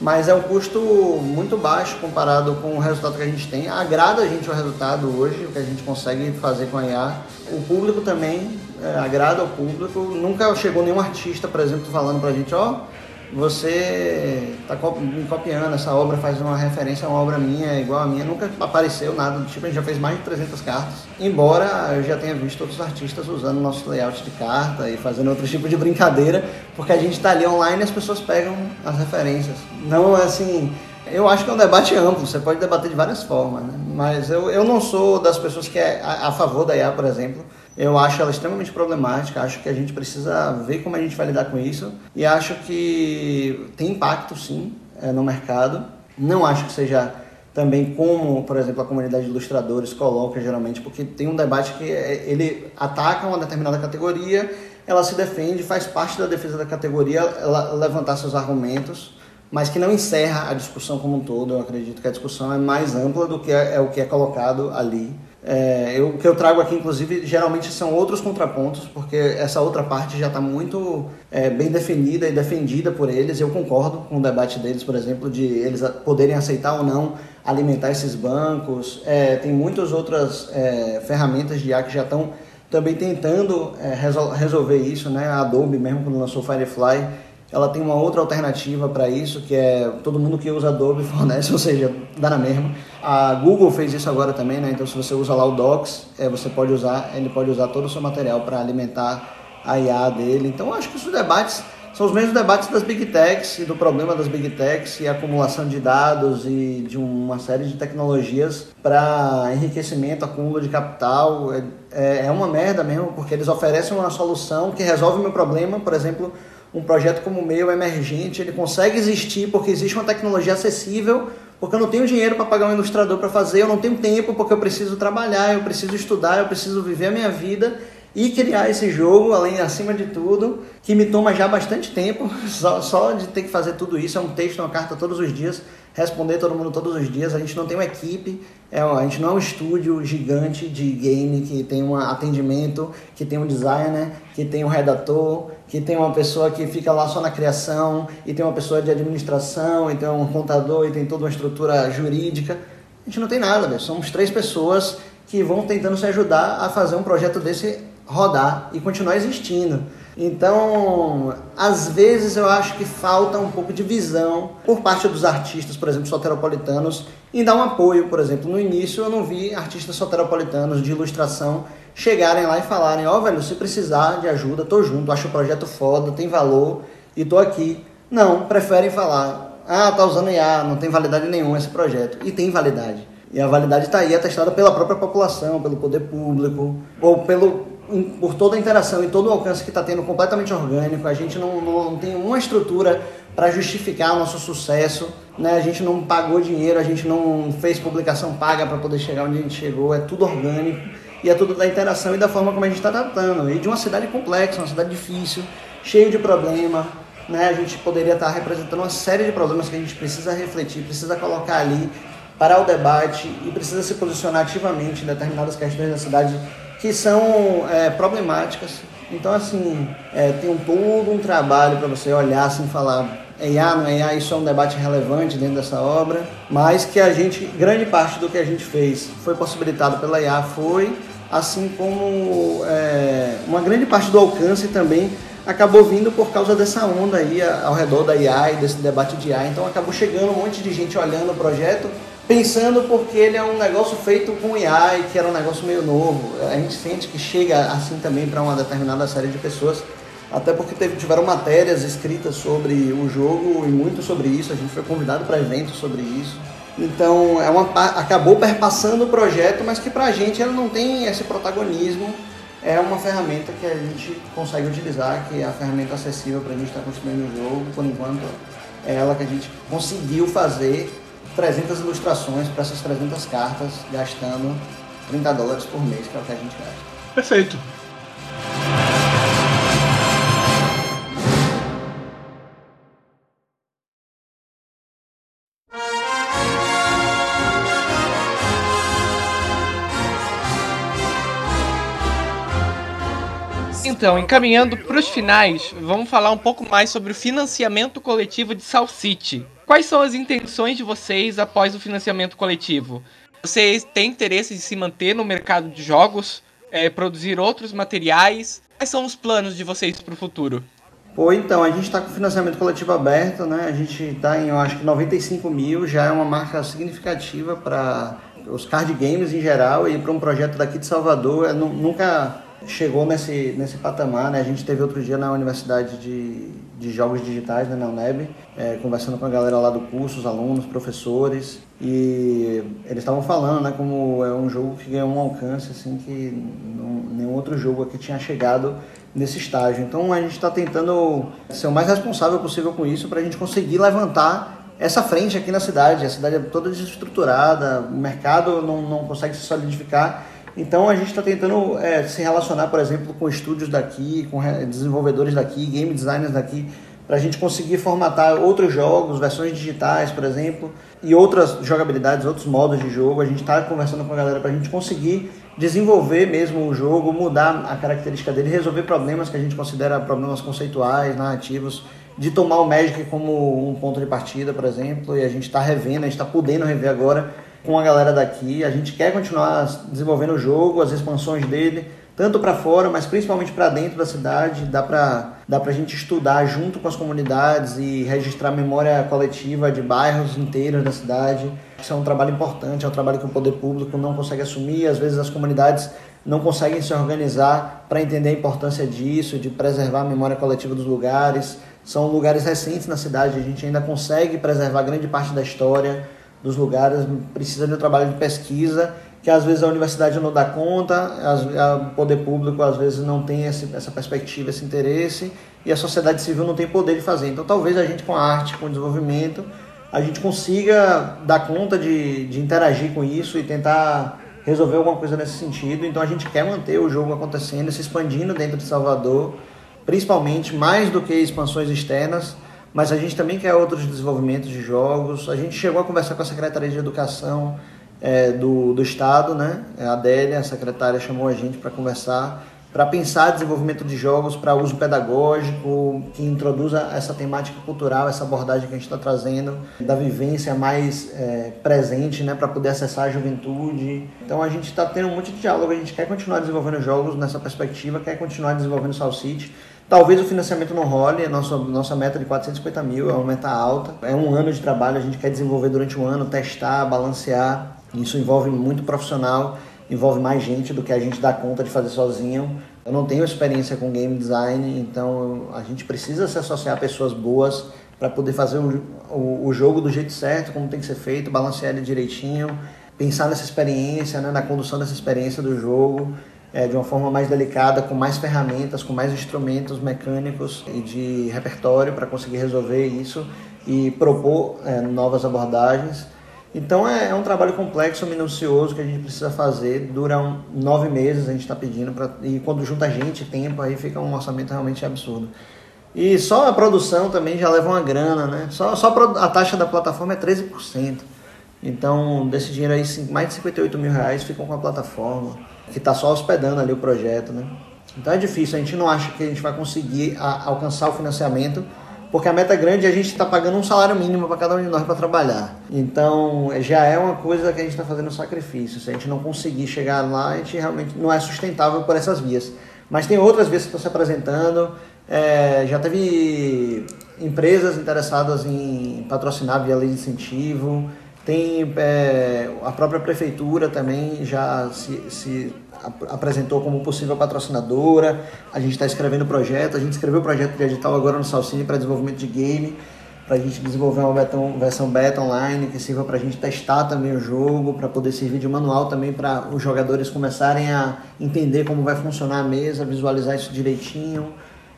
mas é um custo muito baixo comparado com o resultado que a gente tem. Agrada a gente o resultado hoje, o que a gente consegue fazer com a IA. O público também é, agrada ao público. Nunca chegou nenhum artista, por exemplo, falando pra gente, ó, oh, você está me copiando, essa obra faz uma referência a uma obra minha, igual a minha, nunca apareceu nada do tipo, a gente já fez mais de 300 cartas, embora eu já tenha visto outros artistas usando nosso layout de carta e fazendo outro tipo de brincadeira, porque a gente está ali online e as pessoas pegam as referências. Não, assim, eu acho que é um debate amplo, você pode debater de várias formas, né? mas eu, eu não sou das pessoas que é a, a favor da IA, por exemplo, eu acho ela extremamente problemática, acho que a gente precisa ver como a gente vai lidar com isso e acho que tem impacto sim é, no mercado. Não acho que seja também como, por exemplo, a comunidade de ilustradores coloca geralmente, porque tem um debate que é, ele ataca uma determinada categoria, ela se defende, faz parte da defesa da categoria ela levantar seus argumentos, mas que não encerra a discussão como um todo. Eu acredito que a discussão é mais ampla do que é, é o que é colocado ali. É, o que eu trago aqui, inclusive, geralmente são outros contrapontos, porque essa outra parte já está muito é, bem definida e defendida por eles. Eu concordo com o debate deles, por exemplo, de eles poderem aceitar ou não alimentar esses bancos. É, tem muitas outras é, ferramentas de IA que já estão também tentando é, resol resolver isso, né? A Adobe mesmo, quando lançou Firefly, ela tem uma outra alternativa para isso, que é todo mundo que usa Adobe fornece, ou seja, dá na mesma. A Google fez isso agora também, né? Então se você usa lá o Docs, é, você pode usar, ele pode usar todo o seu material para alimentar a IA dele. Então acho que os debates são os mesmos debates das Big Techs e do problema das Big Techs e acumulação de dados e de uma série de tecnologias para enriquecimento, acúmulo de capital. É, é, é uma merda mesmo, porque eles oferecem uma solução que resolve o meu problema, por exemplo, um projeto como o meu, emergente, ele consegue existir porque existe uma tecnologia acessível, porque eu não tenho dinheiro para pagar um ilustrador para fazer, eu não tenho tempo porque eu preciso trabalhar, eu preciso estudar, eu preciso viver a minha vida e criar esse jogo, além acima de tudo, que me toma já bastante tempo, só, só de ter que fazer tudo isso, é um texto, uma carta todos os dias, responder todo mundo todos os dias. A gente não tem uma equipe, é, a gente não é um estúdio gigante de game que tem um atendimento, que tem um designer, que tem um redator, que tem uma pessoa que fica lá só na criação, e tem uma pessoa de administração, e tem um contador, e tem toda uma estrutura jurídica. A gente não tem nada, véio. somos três pessoas que vão tentando se ajudar a fazer um projeto desse rodar e continuar existindo. Então, às vezes eu acho que falta um pouco de visão por parte dos artistas, por exemplo, soteropolitanos, em dar um apoio, por exemplo. No início eu não vi artistas soteropolitanos de ilustração chegarem lá e falarem, ó, oh, velho, se precisar de ajuda, tô junto, acho o projeto foda, tem valor e tô aqui. Não, preferem falar, ah, tá usando IA, não tem validade nenhuma esse projeto. E tem validade. E a validade está aí atestada pela própria população, pelo poder público, ou pelo, por toda a interação e todo o alcance que está tendo completamente orgânico. A gente não, não tem uma estrutura para justificar o nosso sucesso. Né? A gente não pagou dinheiro, a gente não fez publicação paga para poder chegar onde a gente chegou. É tudo orgânico e é tudo da interação e da forma como a gente está tratando. E de uma cidade complexa, uma cidade difícil, cheia de problema. Né? A gente poderia estar tá representando uma série de problemas que a gente precisa refletir, precisa colocar ali parar o debate e precisa se posicionar ativamente em determinadas questões da cidade que são é, problemáticas. Então, assim, é, tem um, todo um trabalho para você olhar assim, falar é IA, não é IA, isso é um debate relevante dentro dessa obra, mas que a gente, grande parte do que a gente fez foi possibilitado pela IA, foi, assim como é, uma grande parte do alcance também acabou vindo por causa dessa onda aí ao redor da IA e desse debate de IA. Então acabou chegando um monte de gente olhando o projeto pensando porque ele é um negócio feito com IA e que era um negócio meio novo. A gente sente que chega assim também para uma determinada série de pessoas, até porque teve, tiveram matérias escritas sobre o jogo e muito sobre isso. A gente foi convidado para eventos sobre isso. Então é uma, acabou perpassando o projeto, mas que para a gente ela não tem esse protagonismo. É uma ferramenta que a gente consegue utilizar, que é a ferramenta acessível para a gente estar tá construindo o jogo. Por enquanto, é ela que a gente conseguiu fazer 300 ilustrações para essas 300 cartas, gastando 30 dólares por mês, que é o que a gente gasta. Perfeito. Então, encaminhando para os finais, vamos falar um pouco mais sobre o financiamento coletivo de South City. Quais são as intenções de vocês após o financiamento coletivo? Vocês têm interesse em se manter no mercado de jogos, é, produzir outros materiais? Quais são os planos de vocês para o futuro? Pô, então, a gente está com financiamento coletivo aberto, né? A gente está em, eu acho que 95 mil, já é uma marca significativa para os card games em geral e para um projeto daqui de Salvador. É, nunca chegou nesse, nesse patamar, né? A gente teve outro dia na Universidade de, de Jogos Digitais, né, na UNEB, é, conversando com a galera lá do curso, os alunos, professores, e eles estavam falando, né, como é um jogo que ganhou um alcance, assim, que não, nenhum outro jogo aqui tinha chegado nesse estágio. Então a gente está tentando ser o mais responsável possível com isso para a gente conseguir levantar essa frente aqui na cidade. A cidade é toda desestruturada, o mercado não, não consegue se solidificar então a gente está tentando é, se relacionar, por exemplo, com estúdios daqui, com desenvolvedores daqui, game designers daqui, para a gente conseguir formatar outros jogos, versões digitais, por exemplo, e outras jogabilidades, outros modos de jogo. A gente está conversando com a galera para a gente conseguir desenvolver mesmo o jogo, mudar a característica dele, resolver problemas que a gente considera problemas conceituais, narrativos, de tomar o Magic como um ponto de partida, por exemplo, e a gente está revendo, a gente está podendo rever agora com a galera daqui. A gente quer continuar desenvolvendo o jogo, as expansões dele, tanto para fora, mas principalmente para dentro da cidade. Dá para dá a gente estudar junto com as comunidades e registrar memória coletiva de bairros inteiros da cidade. Isso é um trabalho importante, é um trabalho que o poder público não consegue assumir. Às vezes as comunidades não conseguem se organizar para entender a importância disso, de preservar a memória coletiva dos lugares. São lugares recentes na cidade, a gente ainda consegue preservar grande parte da história dos lugares, precisa de um trabalho de pesquisa que às vezes a universidade não dá conta, o poder público às vezes não tem esse, essa perspectiva, esse interesse, e a sociedade civil não tem poder de fazer. Então talvez a gente com a arte, com o desenvolvimento, a gente consiga dar conta de, de interagir com isso e tentar resolver alguma coisa nesse sentido. Então a gente quer manter o jogo acontecendo, se expandindo dentro de Salvador, principalmente mais do que expansões externas, mas a gente também quer outros desenvolvimentos de jogos. A gente chegou a conversar com a Secretaria de Educação é, do, do Estado, né? A Adélia, a secretária, chamou a gente para conversar, para pensar desenvolvimento de jogos para uso pedagógico, que introduza essa temática cultural, essa abordagem que a gente está trazendo, da vivência mais é, presente, né? Para poder acessar a juventude. Então a gente está tendo um monte de diálogo, a gente quer continuar desenvolvendo jogos nessa perspectiva, quer continuar desenvolvendo South City Talvez o financiamento não role, a nossa, nossa meta de 450 mil é uma meta alta. É um ano de trabalho, a gente quer desenvolver durante um ano, testar, balancear. Isso envolve muito profissional, envolve mais gente do que a gente dá conta de fazer sozinho. Eu não tenho experiência com game design, então a gente precisa se associar a pessoas boas para poder fazer o, o, o, jogo do jeito certo, como tem que ser feito, balancear ele direitinho, pensar nessa experiência, né, na condução dessa experiência do jogo é, de uma forma mais delicada, com mais ferramentas, com mais instrumentos mecânicos e de repertório para conseguir resolver isso e propor é, novas abordagens. Então é, é, um trabalho complexo, minucioso que a gente precisa fazer. Dura um, nove meses, a gente está pedindo. Pra, e quando junta gente, tempo, aí fica um orçamento realmente absurdo. E só a produção também já leva uma grana, né? Só, só a taxa da plataforma é 13%. Então, desse dinheiro aí, mais de 58 mil reais ficam com a plataforma, que está só hospedando ali o projeto, né? Então é difícil, a gente não acha que a gente vai conseguir a, alcançar o financiamento, porque a meta é grande e a gente está pagando um salário mínimo para cada um de nós para trabalhar. Então já é uma coisa que a gente está fazendo sacrifício. Se a gente não conseguir chegar lá, a gente realmente não é sustentável por essas vias. Mas tem outras vias que estão se apresentando. É, já teve empresas interessadas em patrocinar via lei de incentivo. Tem é, a própria prefeitura também já se, se apresentou como possível patrocinadora. A gente está escrevendo o projeto. A gente escreveu o projeto de edital agora no Salcine para desenvolvimento de game, para a gente desenvolver uma beta, versão beta online que sirva para a gente testar também o jogo, para poder servir de manual também para os jogadores começarem a entender como vai funcionar a mesa, visualizar isso direitinho.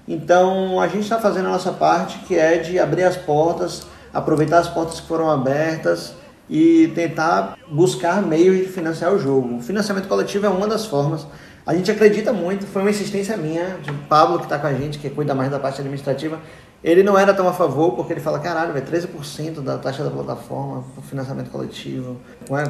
Então a gente está fazendo a nossa parte que é de abrir as portas, aproveitar as portas que foram abertas e tentar buscar meios de financiar o jogo. O financiamento coletivo é uma das formas. A gente acredita muito, foi uma insistência minha, de Pablo que está com a gente, que cuida mais da parte administrativa. Ele não era tão a favor, porque ele fala, caralho, é 13% da taxa da plataforma para financiamento coletivo.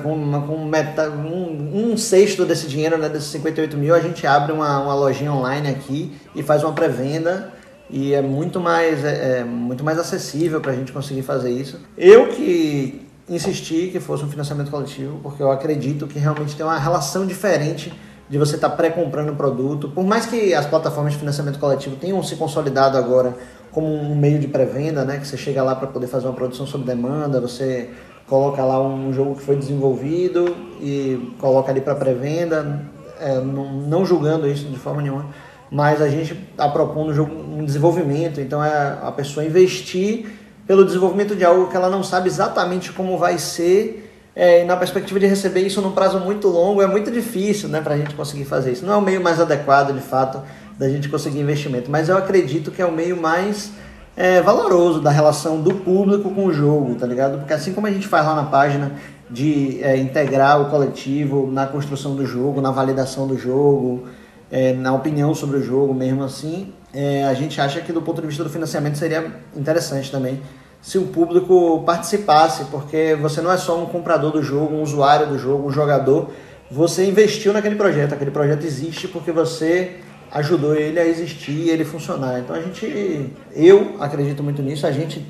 Com, com metade, um, um, sexto desse dinheiro, né, desses 58 mil, a gente abre uma, uma lojinha online aqui e faz uma pré-venda e é muito mais, é, é muito mais acessível para a gente conseguir fazer isso. Eu que insisti que fosse um financiamento coletivo, porque eu acredito que realmente tem uma relação diferente de você estar tá pré-comprando o produto. Por mais que as plataformas de financiamento coletivo tenham se consolidado agora como um meio de pré-venda, né, que você chega lá para poder fazer uma produção sob demanda, você coloca lá um jogo que foi desenvolvido e coloca ali para pré-venda, é, não, não, julgando isso de forma nenhuma, mas a gente está propondo um, jogo, um desenvolvimento, então é a pessoa investir pelo desenvolvimento de algo que ela não sabe exatamente como vai ser, é, e na perspectiva de receber isso num prazo muito longo, é muito difícil né, para a gente conseguir fazer isso. Não é o meio mais adequado, de fato, da gente conseguir investimento, mas eu acredito que é o meio mais é, valoroso da relação do público com o jogo, tá ligado? Porque assim como a gente faz lá na página de é, integrar o coletivo na construção do jogo, na validação do jogo, é, na opinião sobre o jogo, mesmo assim, é, a gente acha que do ponto de vista do financiamento seria interessante também se o público participasse, porque você não é só um comprador do jogo, um usuário do jogo, um jogador, você investiu naquele projeto, aquele projeto existe porque você ajudou ele a existir e ele funcionar. Então a gente, eu acredito muito nisso, a gente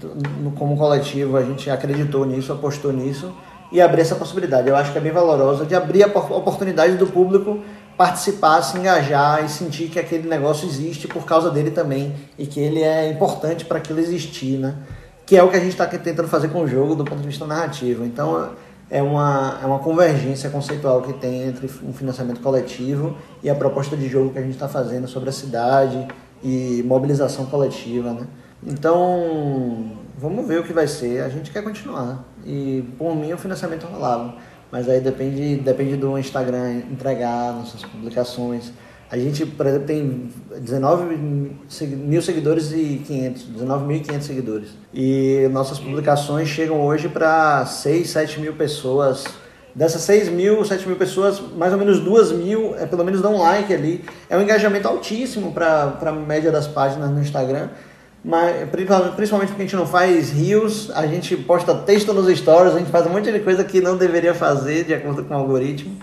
como coletivo, a gente acreditou nisso, apostou nisso e abriu essa possibilidade. Eu acho que é bem valorosa de abrir a oportunidade do público participar, se engajar e sentir que aquele negócio existe por causa dele também e que ele é importante para aquilo existir, né? Que é o que a gente está tentando fazer com o jogo do ponto de vista narrativo. Então é uma, é uma convergência conceitual que tem entre um financiamento coletivo e a proposta de jogo que a gente está fazendo sobre a cidade e mobilização coletiva, né? Então, vamos ver o que vai ser. A gente quer continuar. E por mim o financiamento rolava. Mas aí depende, depende do Instagram entregar nossas publicações. A gente, por exemplo, tem 19 mil seguidores e 500, 19.500 seguidores. E nossas publicações chegam hoje para 6, 7 mil pessoas. Dessas 6 mil, 7 mil pessoas, mais ou menos 2 mil, é, pelo menos dão um like ali. É um engajamento altíssimo para a média das páginas no Instagram mas principalmente porque a gente não faz rios, a gente posta texto nos stories, a gente faz um monte de coisa que não deveria fazer de acordo com o algoritmo.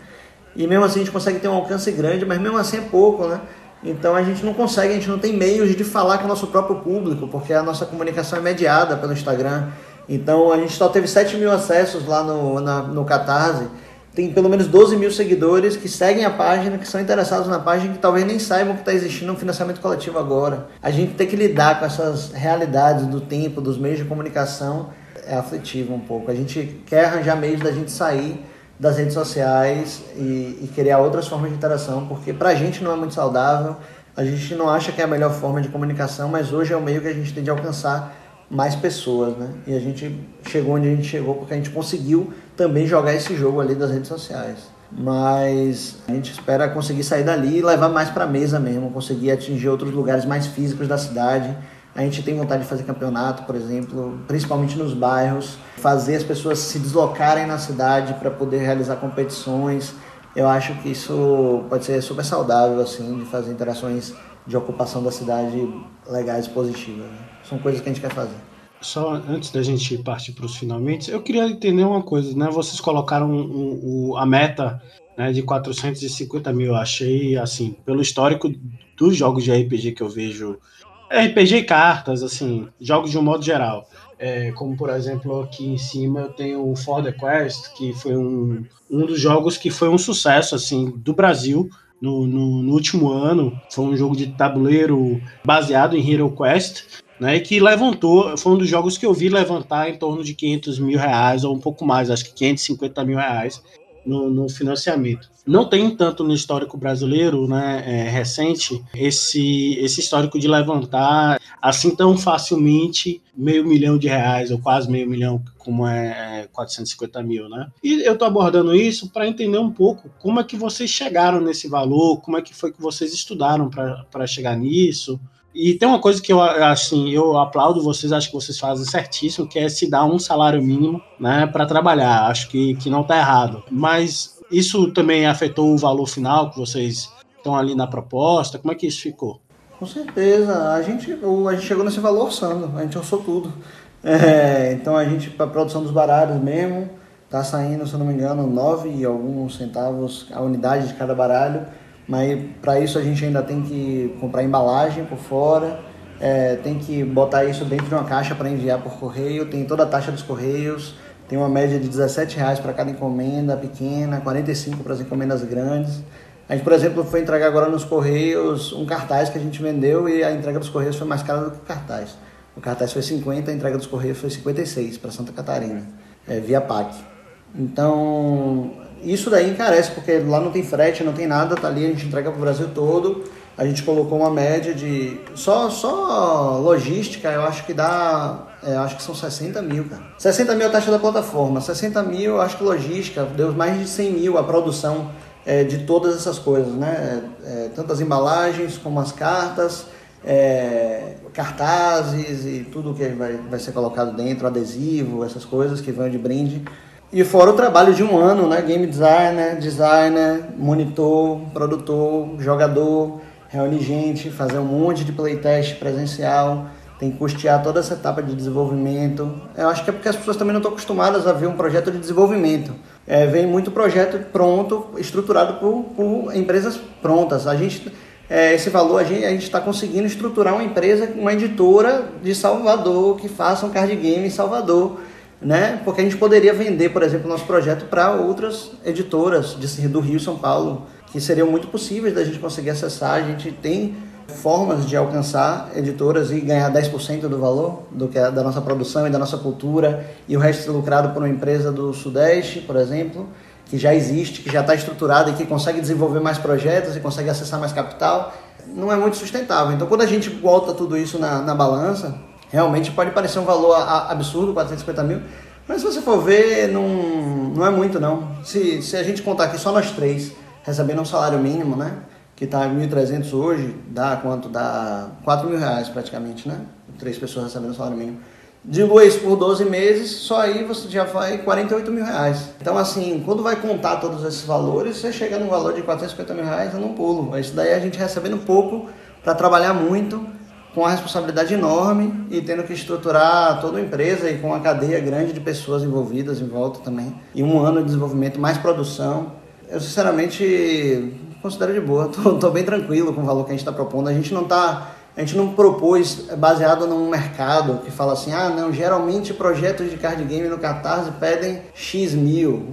E mesmo assim a gente consegue ter um alcance grande, mas mesmo assim é pouco, né? Então a gente não consegue, a gente não tem meios de falar com o nosso próprio público, porque a nossa comunicação é mediada pelo Instagram. Então a gente só teve 7 mil acessos lá no, na, no Catarse tem pelo menos 12 mil seguidores que seguem a página, que são interessados na página, que talvez nem saibam que está existindo um financiamento coletivo agora. A gente tem que lidar com essas realidades do tempo, dos meios de comunicação, é aflitivo um pouco. A gente quer arranjar meios da gente sair das redes sociais e, e criar outras formas de interação, porque para a gente não é muito saudável, a gente não acha que é a melhor forma de comunicação, mas hoje é o meio que a gente tem de alcançar mais pessoas, né? E a gente chegou onde a gente chegou porque a gente conseguiu também jogar esse jogo ali das redes sociais. Mas a gente espera conseguir sair dali e levar mais para mesa mesmo, conseguir atingir outros lugares mais físicos da cidade. A gente tem vontade de fazer campeonato, por exemplo, principalmente nos bairros, fazer as pessoas se deslocarem na cidade para poder realizar competições. Eu acho que isso pode ser super saudável, assim, de fazer interações de ocupação da cidade legais e positivas. Né? São coisas que a gente quer fazer. Só antes da gente partir para os finalmente, eu queria entender uma coisa, né? Vocês colocaram o, a meta né, de 450 mil. Eu achei, assim, pelo histórico dos jogos de RPG que eu vejo, RPG e cartas, assim, jogos de um modo geral. É, como, por exemplo, aqui em cima eu tenho o For the Quest, que foi um, um dos jogos que foi um sucesso, assim, do Brasil. No, no, no, último ano. Foi um jogo de tabuleiro baseado em Hero Quest né, que levantou, foi um dos jogos que eu vi levantar em torno de 500 mil reais, ou um pouco mais, acho que 550 mil reais no, no financiamento. Não tem tanto no histórico brasileiro, né, é, recente, esse, esse histórico de levantar assim tão facilmente meio milhão de reais, ou quase meio milhão, como é, é 450 mil, né? E eu estou abordando isso para entender um pouco como é que vocês chegaram nesse valor, como é que foi que vocês estudaram para chegar nisso, e tem uma coisa que eu assim, eu aplaudo vocês, acho que vocês fazem certíssimo, que é se dar um salário mínimo, né, para trabalhar. Acho que, que não está errado. Mas isso também afetou o valor final que vocês estão ali na proposta? Como é que isso ficou? Com certeza. A gente, a gente chegou nesse valor orçando, a gente orçou tudo. É, então a gente, para produção dos baralhos mesmo, tá saindo, se eu não me engano, nove e alguns centavos a unidade de cada baralho mas para isso a gente ainda tem que comprar embalagem por fora, é, tem que botar isso dentro de uma caixa para enviar por correio, tem toda a taxa dos correios, tem uma média de 17 reais para cada encomenda pequena, 45 para as encomendas grandes. A gente, por exemplo, foi entregar agora nos correios um cartaz que a gente vendeu e a entrega dos correios foi mais cara do que o cartaz. O cartaz foi 50, a entrega dos correios foi 56 para Santa Catarina, é, via PAC. Então, isso daí encarece, porque lá não tem frete, não tem nada, tá ali, a gente entrega para o Brasil todo. A gente colocou uma média de. Só, só logística, eu acho que dá. É, acho que são 60 mil, cara. 60 mil é a taxa da plataforma, 60 mil, acho que logística, deu mais de 100 mil a produção é, de todas essas coisas, né? É, tanto as embalagens como as cartas, é, cartazes e tudo que vai, vai ser colocado dentro, adesivo, essas coisas que vão de brinde. E fora o trabalho de um ano, né? Game designer, designer, monitor, produtor, jogador, reunir gente, fazer um monte de playtest presencial, tem que custear toda essa etapa de desenvolvimento. Eu acho que é porque as pessoas também não estão acostumadas a ver um projeto de desenvolvimento. É, vem muito projeto pronto, estruturado por, por empresas prontas. A gente, é, esse valor, a gente está conseguindo estruturar uma empresa, uma editora de Salvador, que faça um card game em Salvador né? Porque a gente poderia vender, por exemplo, nosso projeto para outras editoras de, do Rio São Paulo, que seriam muito possíveis da gente conseguir acessar. A gente tem formas de alcançar editoras e ganhar 10% do valor do que é da nossa produção e da nossa cultura e o resto lucrado por uma empresa do Sudeste, por exemplo, que já existe, que já está estruturada e que consegue desenvolver mais projetos e consegue acessar mais capital, não é muito sustentável. Então, quando a gente volta tudo isso na, na balança, Realmente pode parecer um valor absurdo, 450 mil, mas se você for ver, não, não é muito não. Se, se a gente contar aqui só nós três recebendo um salário mínimo, né? Que está 1.300 hoje, dá quanto? Dá 4 mil reais praticamente, né? Três pessoas recebendo um salário mínimo. Dilui por 12 meses, só aí você já vai 48 mil reais. Então, assim, quando vai contar todos esses valores, você chega num valor de 450 mil reais, eu não pulo. Isso daí a gente recebendo pouco para trabalhar muito com uma responsabilidade enorme e tendo que estruturar toda a empresa e com uma cadeia grande de pessoas envolvidas em volta também. E um ano de desenvolvimento, mais produção. Eu, sinceramente, considero de boa. Estou bem tranquilo com o valor que a gente está propondo. A gente não está A gente não propôs baseado num mercado que fala assim, ah, não, geralmente projetos de card game no Catarse pedem X mil.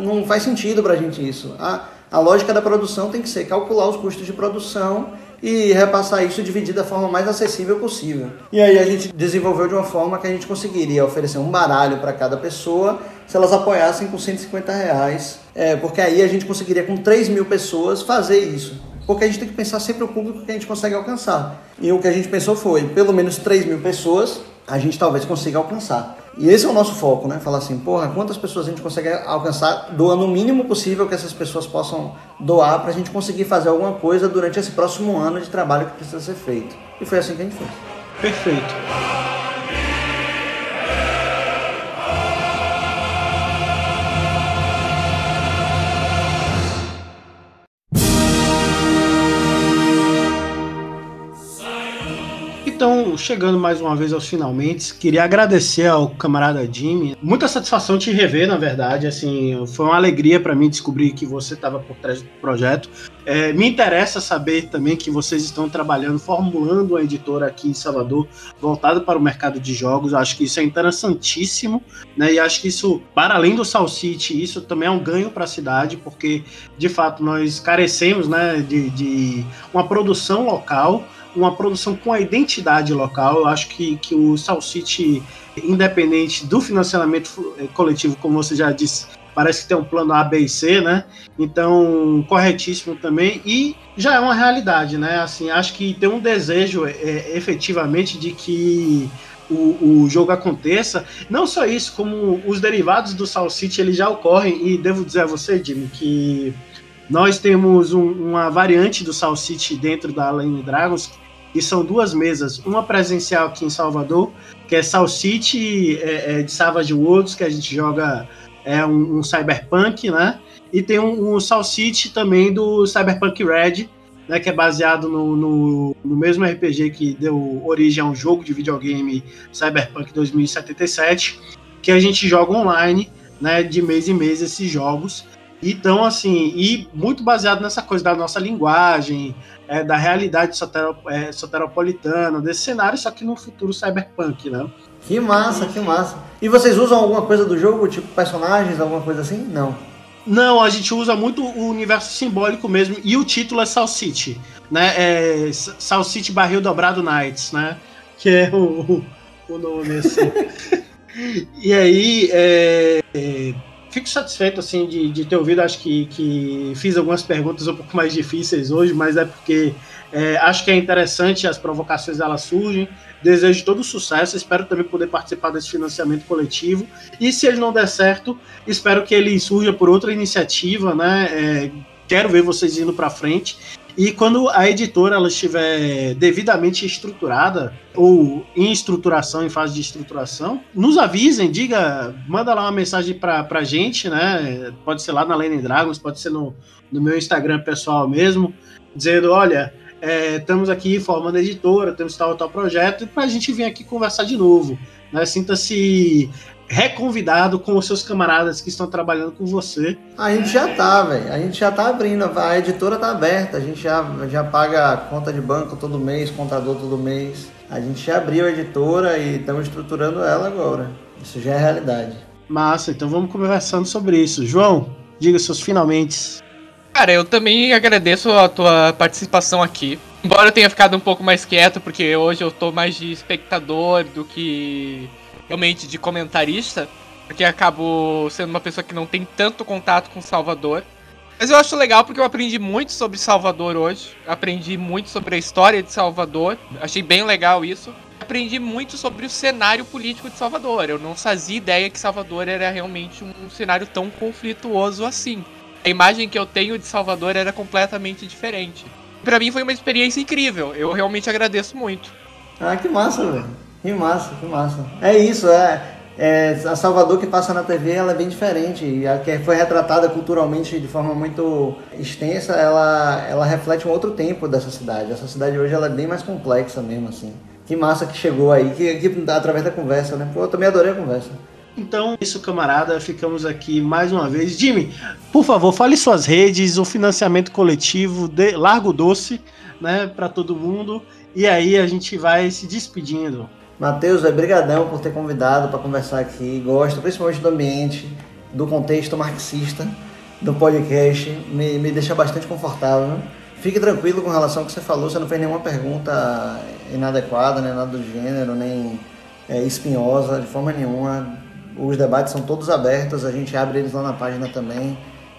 Não faz sentido pra gente isso. A, a lógica da produção tem que ser calcular os custos de produção e repassar isso dividir da forma mais acessível possível. E aí a gente desenvolveu de uma forma que a gente conseguiria oferecer um baralho para cada pessoa se elas apoiassem com 150 reais, é, porque aí a gente conseguiria com 3 mil pessoas fazer isso porque a gente tem que pensar sempre o público que a gente consegue alcançar. E o que a gente pensou foi, pelo menos 3 mil pessoas, a gente talvez consiga alcançar. E esse é o nosso foco, né? Falar assim, porra, quantas pessoas a gente consegue alcançar doando o mínimo possível que essas pessoas possam doar para a gente conseguir fazer alguma coisa durante esse próximo ano de trabalho que precisa ser feito. E foi assim que a gente fez. Perfeito. Então, chegando mais uma vez aos finalmente, queria agradecer ao camarada Jimmy. Muita satisfação te rever, na verdade. Assim, foi uma alegria para mim descobrir que você estava por trás do projeto. É, me interessa saber também que vocês estão trabalhando, formulando uma editora aqui em Salvador, voltada para o mercado de jogos. Acho que isso é interessantíssimo, né? E acho que isso, para além do Sal City, isso também é um ganho para a cidade, porque de fato nós carecemos, né, de, de uma produção local uma produção com a identidade local. Eu acho que, que o Sal City, independente do financiamento eh, coletivo, como você já disse, parece que tem um plano A, B e C, né? Então, corretíssimo também. E já é uma realidade, né? Assim, acho que tem um desejo é, efetivamente de que o, o, jogo aconteça. Não só isso, como os derivados do Sal City já ocorrem. E devo dizer a você, Jimmy, que nós temos um, uma variante do Sal City dentro da Lane Dragons e são duas mesas, uma presencial aqui em Salvador, que é Sal City é, é de Savage Worlds, que a gente joga é um, um cyberpunk, né? E tem um, um City também do Cyberpunk Red, né, que é baseado no, no, no, mesmo RPG que deu origem a um jogo de videogame Cyberpunk 2077, que a gente joga online, né, de mês em mês esses jogos. Então, assim, e muito baseado nessa coisa da nossa linguagem, é, da realidade sotero, é, soteropolitana, desse cenário, só que no futuro cyberpunk, né? Que massa, que massa. E vocês usam alguma coisa do jogo, tipo personagens, alguma coisa assim? Não. Não, a gente usa muito o universo simbólico mesmo, e o título é Sal City, né? É Sal City Barril Dobrado Knights, né? Que é o, o nome assim. e aí, é, é fico satisfeito assim de, de ter ouvido. Acho que, que fiz algumas perguntas um pouco mais difíceis hoje, mas é porque é, acho que é interessante, as provocações elas surgem. Desejo todo sucesso, espero também poder participar desse financiamento coletivo. E se ele não der certo, espero que ele surja por outra iniciativa, né? É, quero ver vocês indo para frente. E quando a editora ela estiver devidamente estruturada ou em estruturação, em fase de estruturação, nos avisem, diga, manda lá uma mensagem para a gente, né? Pode ser lá na Lane Dragons, pode ser no, no meu Instagram pessoal mesmo, dizendo, olha, é, estamos aqui formando editora, temos tal tal projeto, para a gente vir aqui conversar de novo. Né? Sinta-se reconvidado com os seus camaradas que estão trabalhando com você. A gente já tá, velho. A gente já tá abrindo. A editora tá aberta. A gente já, já paga conta de banco todo mês, contador todo mês. A gente já abriu a editora e estamos estruturando ela agora. Isso já é realidade. Massa, então vamos conversando sobre isso. João, diga seus finalmente. Cara, eu também agradeço a tua participação aqui. Embora eu tenha ficado um pouco mais quieto, porque hoje eu tô mais de espectador do que realmente de comentarista, porque acabo sendo uma pessoa que não tem tanto contato com Salvador. Mas eu acho legal porque eu aprendi muito sobre Salvador hoje. Aprendi muito sobre a história de Salvador. Achei bem legal isso. Aprendi muito sobre o cenário político de Salvador. Eu não fazia ideia que Salvador era realmente um cenário tão conflituoso assim. A imagem que eu tenho de Salvador era completamente diferente. Para mim foi uma experiência incrível. Eu realmente agradeço muito. Ah, que massa, velho. Que massa, que massa. É isso, é, é, a Salvador que passa na TV ela é bem diferente. E a que foi retratada culturalmente de forma muito extensa, ela, ela reflete um outro tempo dessa cidade. Essa cidade hoje ela é bem mais complexa mesmo, assim. Que massa que chegou aí, que, que através da conversa, né? Pô, eu também adorei a conversa. Então, isso, camarada, ficamos aqui mais uma vez. Jimmy, por favor, fale suas redes, o financiamento coletivo, de Largo Doce, né, para todo mundo. E aí a gente vai se despedindo. Matheus, é brigadão por ter convidado para conversar aqui. Gosto principalmente do ambiente, do contexto marxista do podcast. Me, me deixa bastante confortável. Fique tranquilo com relação ao que você falou. Você não fez nenhuma pergunta inadequada, nem nada do gênero, nem é, espinhosa, de forma nenhuma os debates são todos abertos, a gente abre eles lá na página também.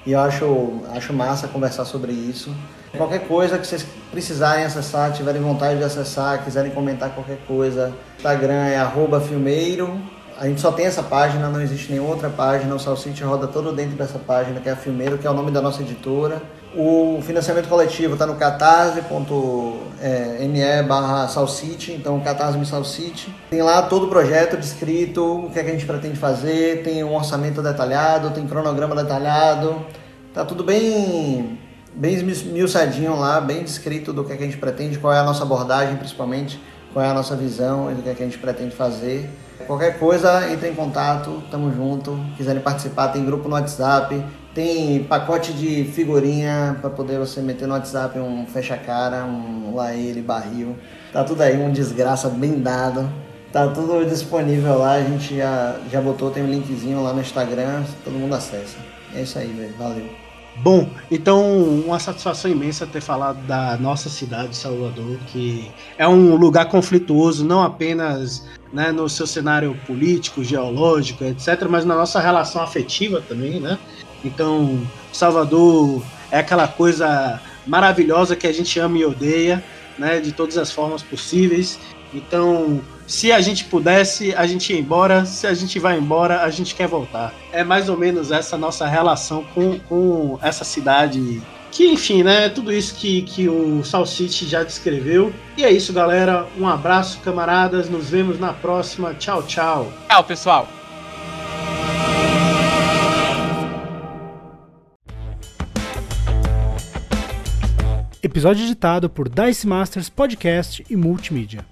E eu acho, acho massa conversar sobre isso. Qualquer coisa que vocês precisarem acessar, tiverem vontade de acessar, quiserem comentar qualquer coisa, Instagram é filmeiro. A gente só tem essa página, não existe nenhuma outra página. O Salsite roda todo dentro dessa página, que é a Filmeiro, que é o nome da nossa editora. O financiamento coletivo está no catarse.me barra Salsite, então catarse Salsite. Tem lá todo o projeto descrito, o que, é que a gente pretende fazer, tem um orçamento detalhado, tem cronograma detalhado. Tá tudo bem bem esmiuçadinho lá, bem descrito do que, é que a gente pretende, qual é a nossa abordagem principalmente, qual é a nossa visão e do que, é que a gente pretende fazer. Qualquer coisa, entre em contato, tamo junto. Quiserem participar, tem grupo no WhatsApp, tem pacote de figurinha para poder você meter no WhatsApp um fecha-cara, um lá ele, barril. Tá tudo aí, um desgraça bem dado. Tá tudo disponível lá, a gente já, já botou, tem um linkzinho lá no Instagram, todo mundo acessa. É isso aí, velho. Valeu. Bom, então uma satisfação imensa ter falado da nossa cidade, Salvador, que é um lugar conflituoso, não apenas né, no seu cenário político, geológico, etc., mas na nossa relação afetiva também, né? Então, Salvador é aquela coisa maravilhosa que a gente ama e odeia, né, de todas as formas possíveis. Então, se a gente pudesse, a gente ia embora. Se a gente vai embora, a gente quer voltar. É mais ou menos essa nossa relação com, com essa cidade. Que, enfim, né? Tudo isso que, que o Salsite já descreveu. E é isso, galera. Um abraço, camaradas. Nos vemos na próxima. Tchau, tchau. Tchau, pessoal. Episódio editado por Dice Masters Podcast e Multimídia.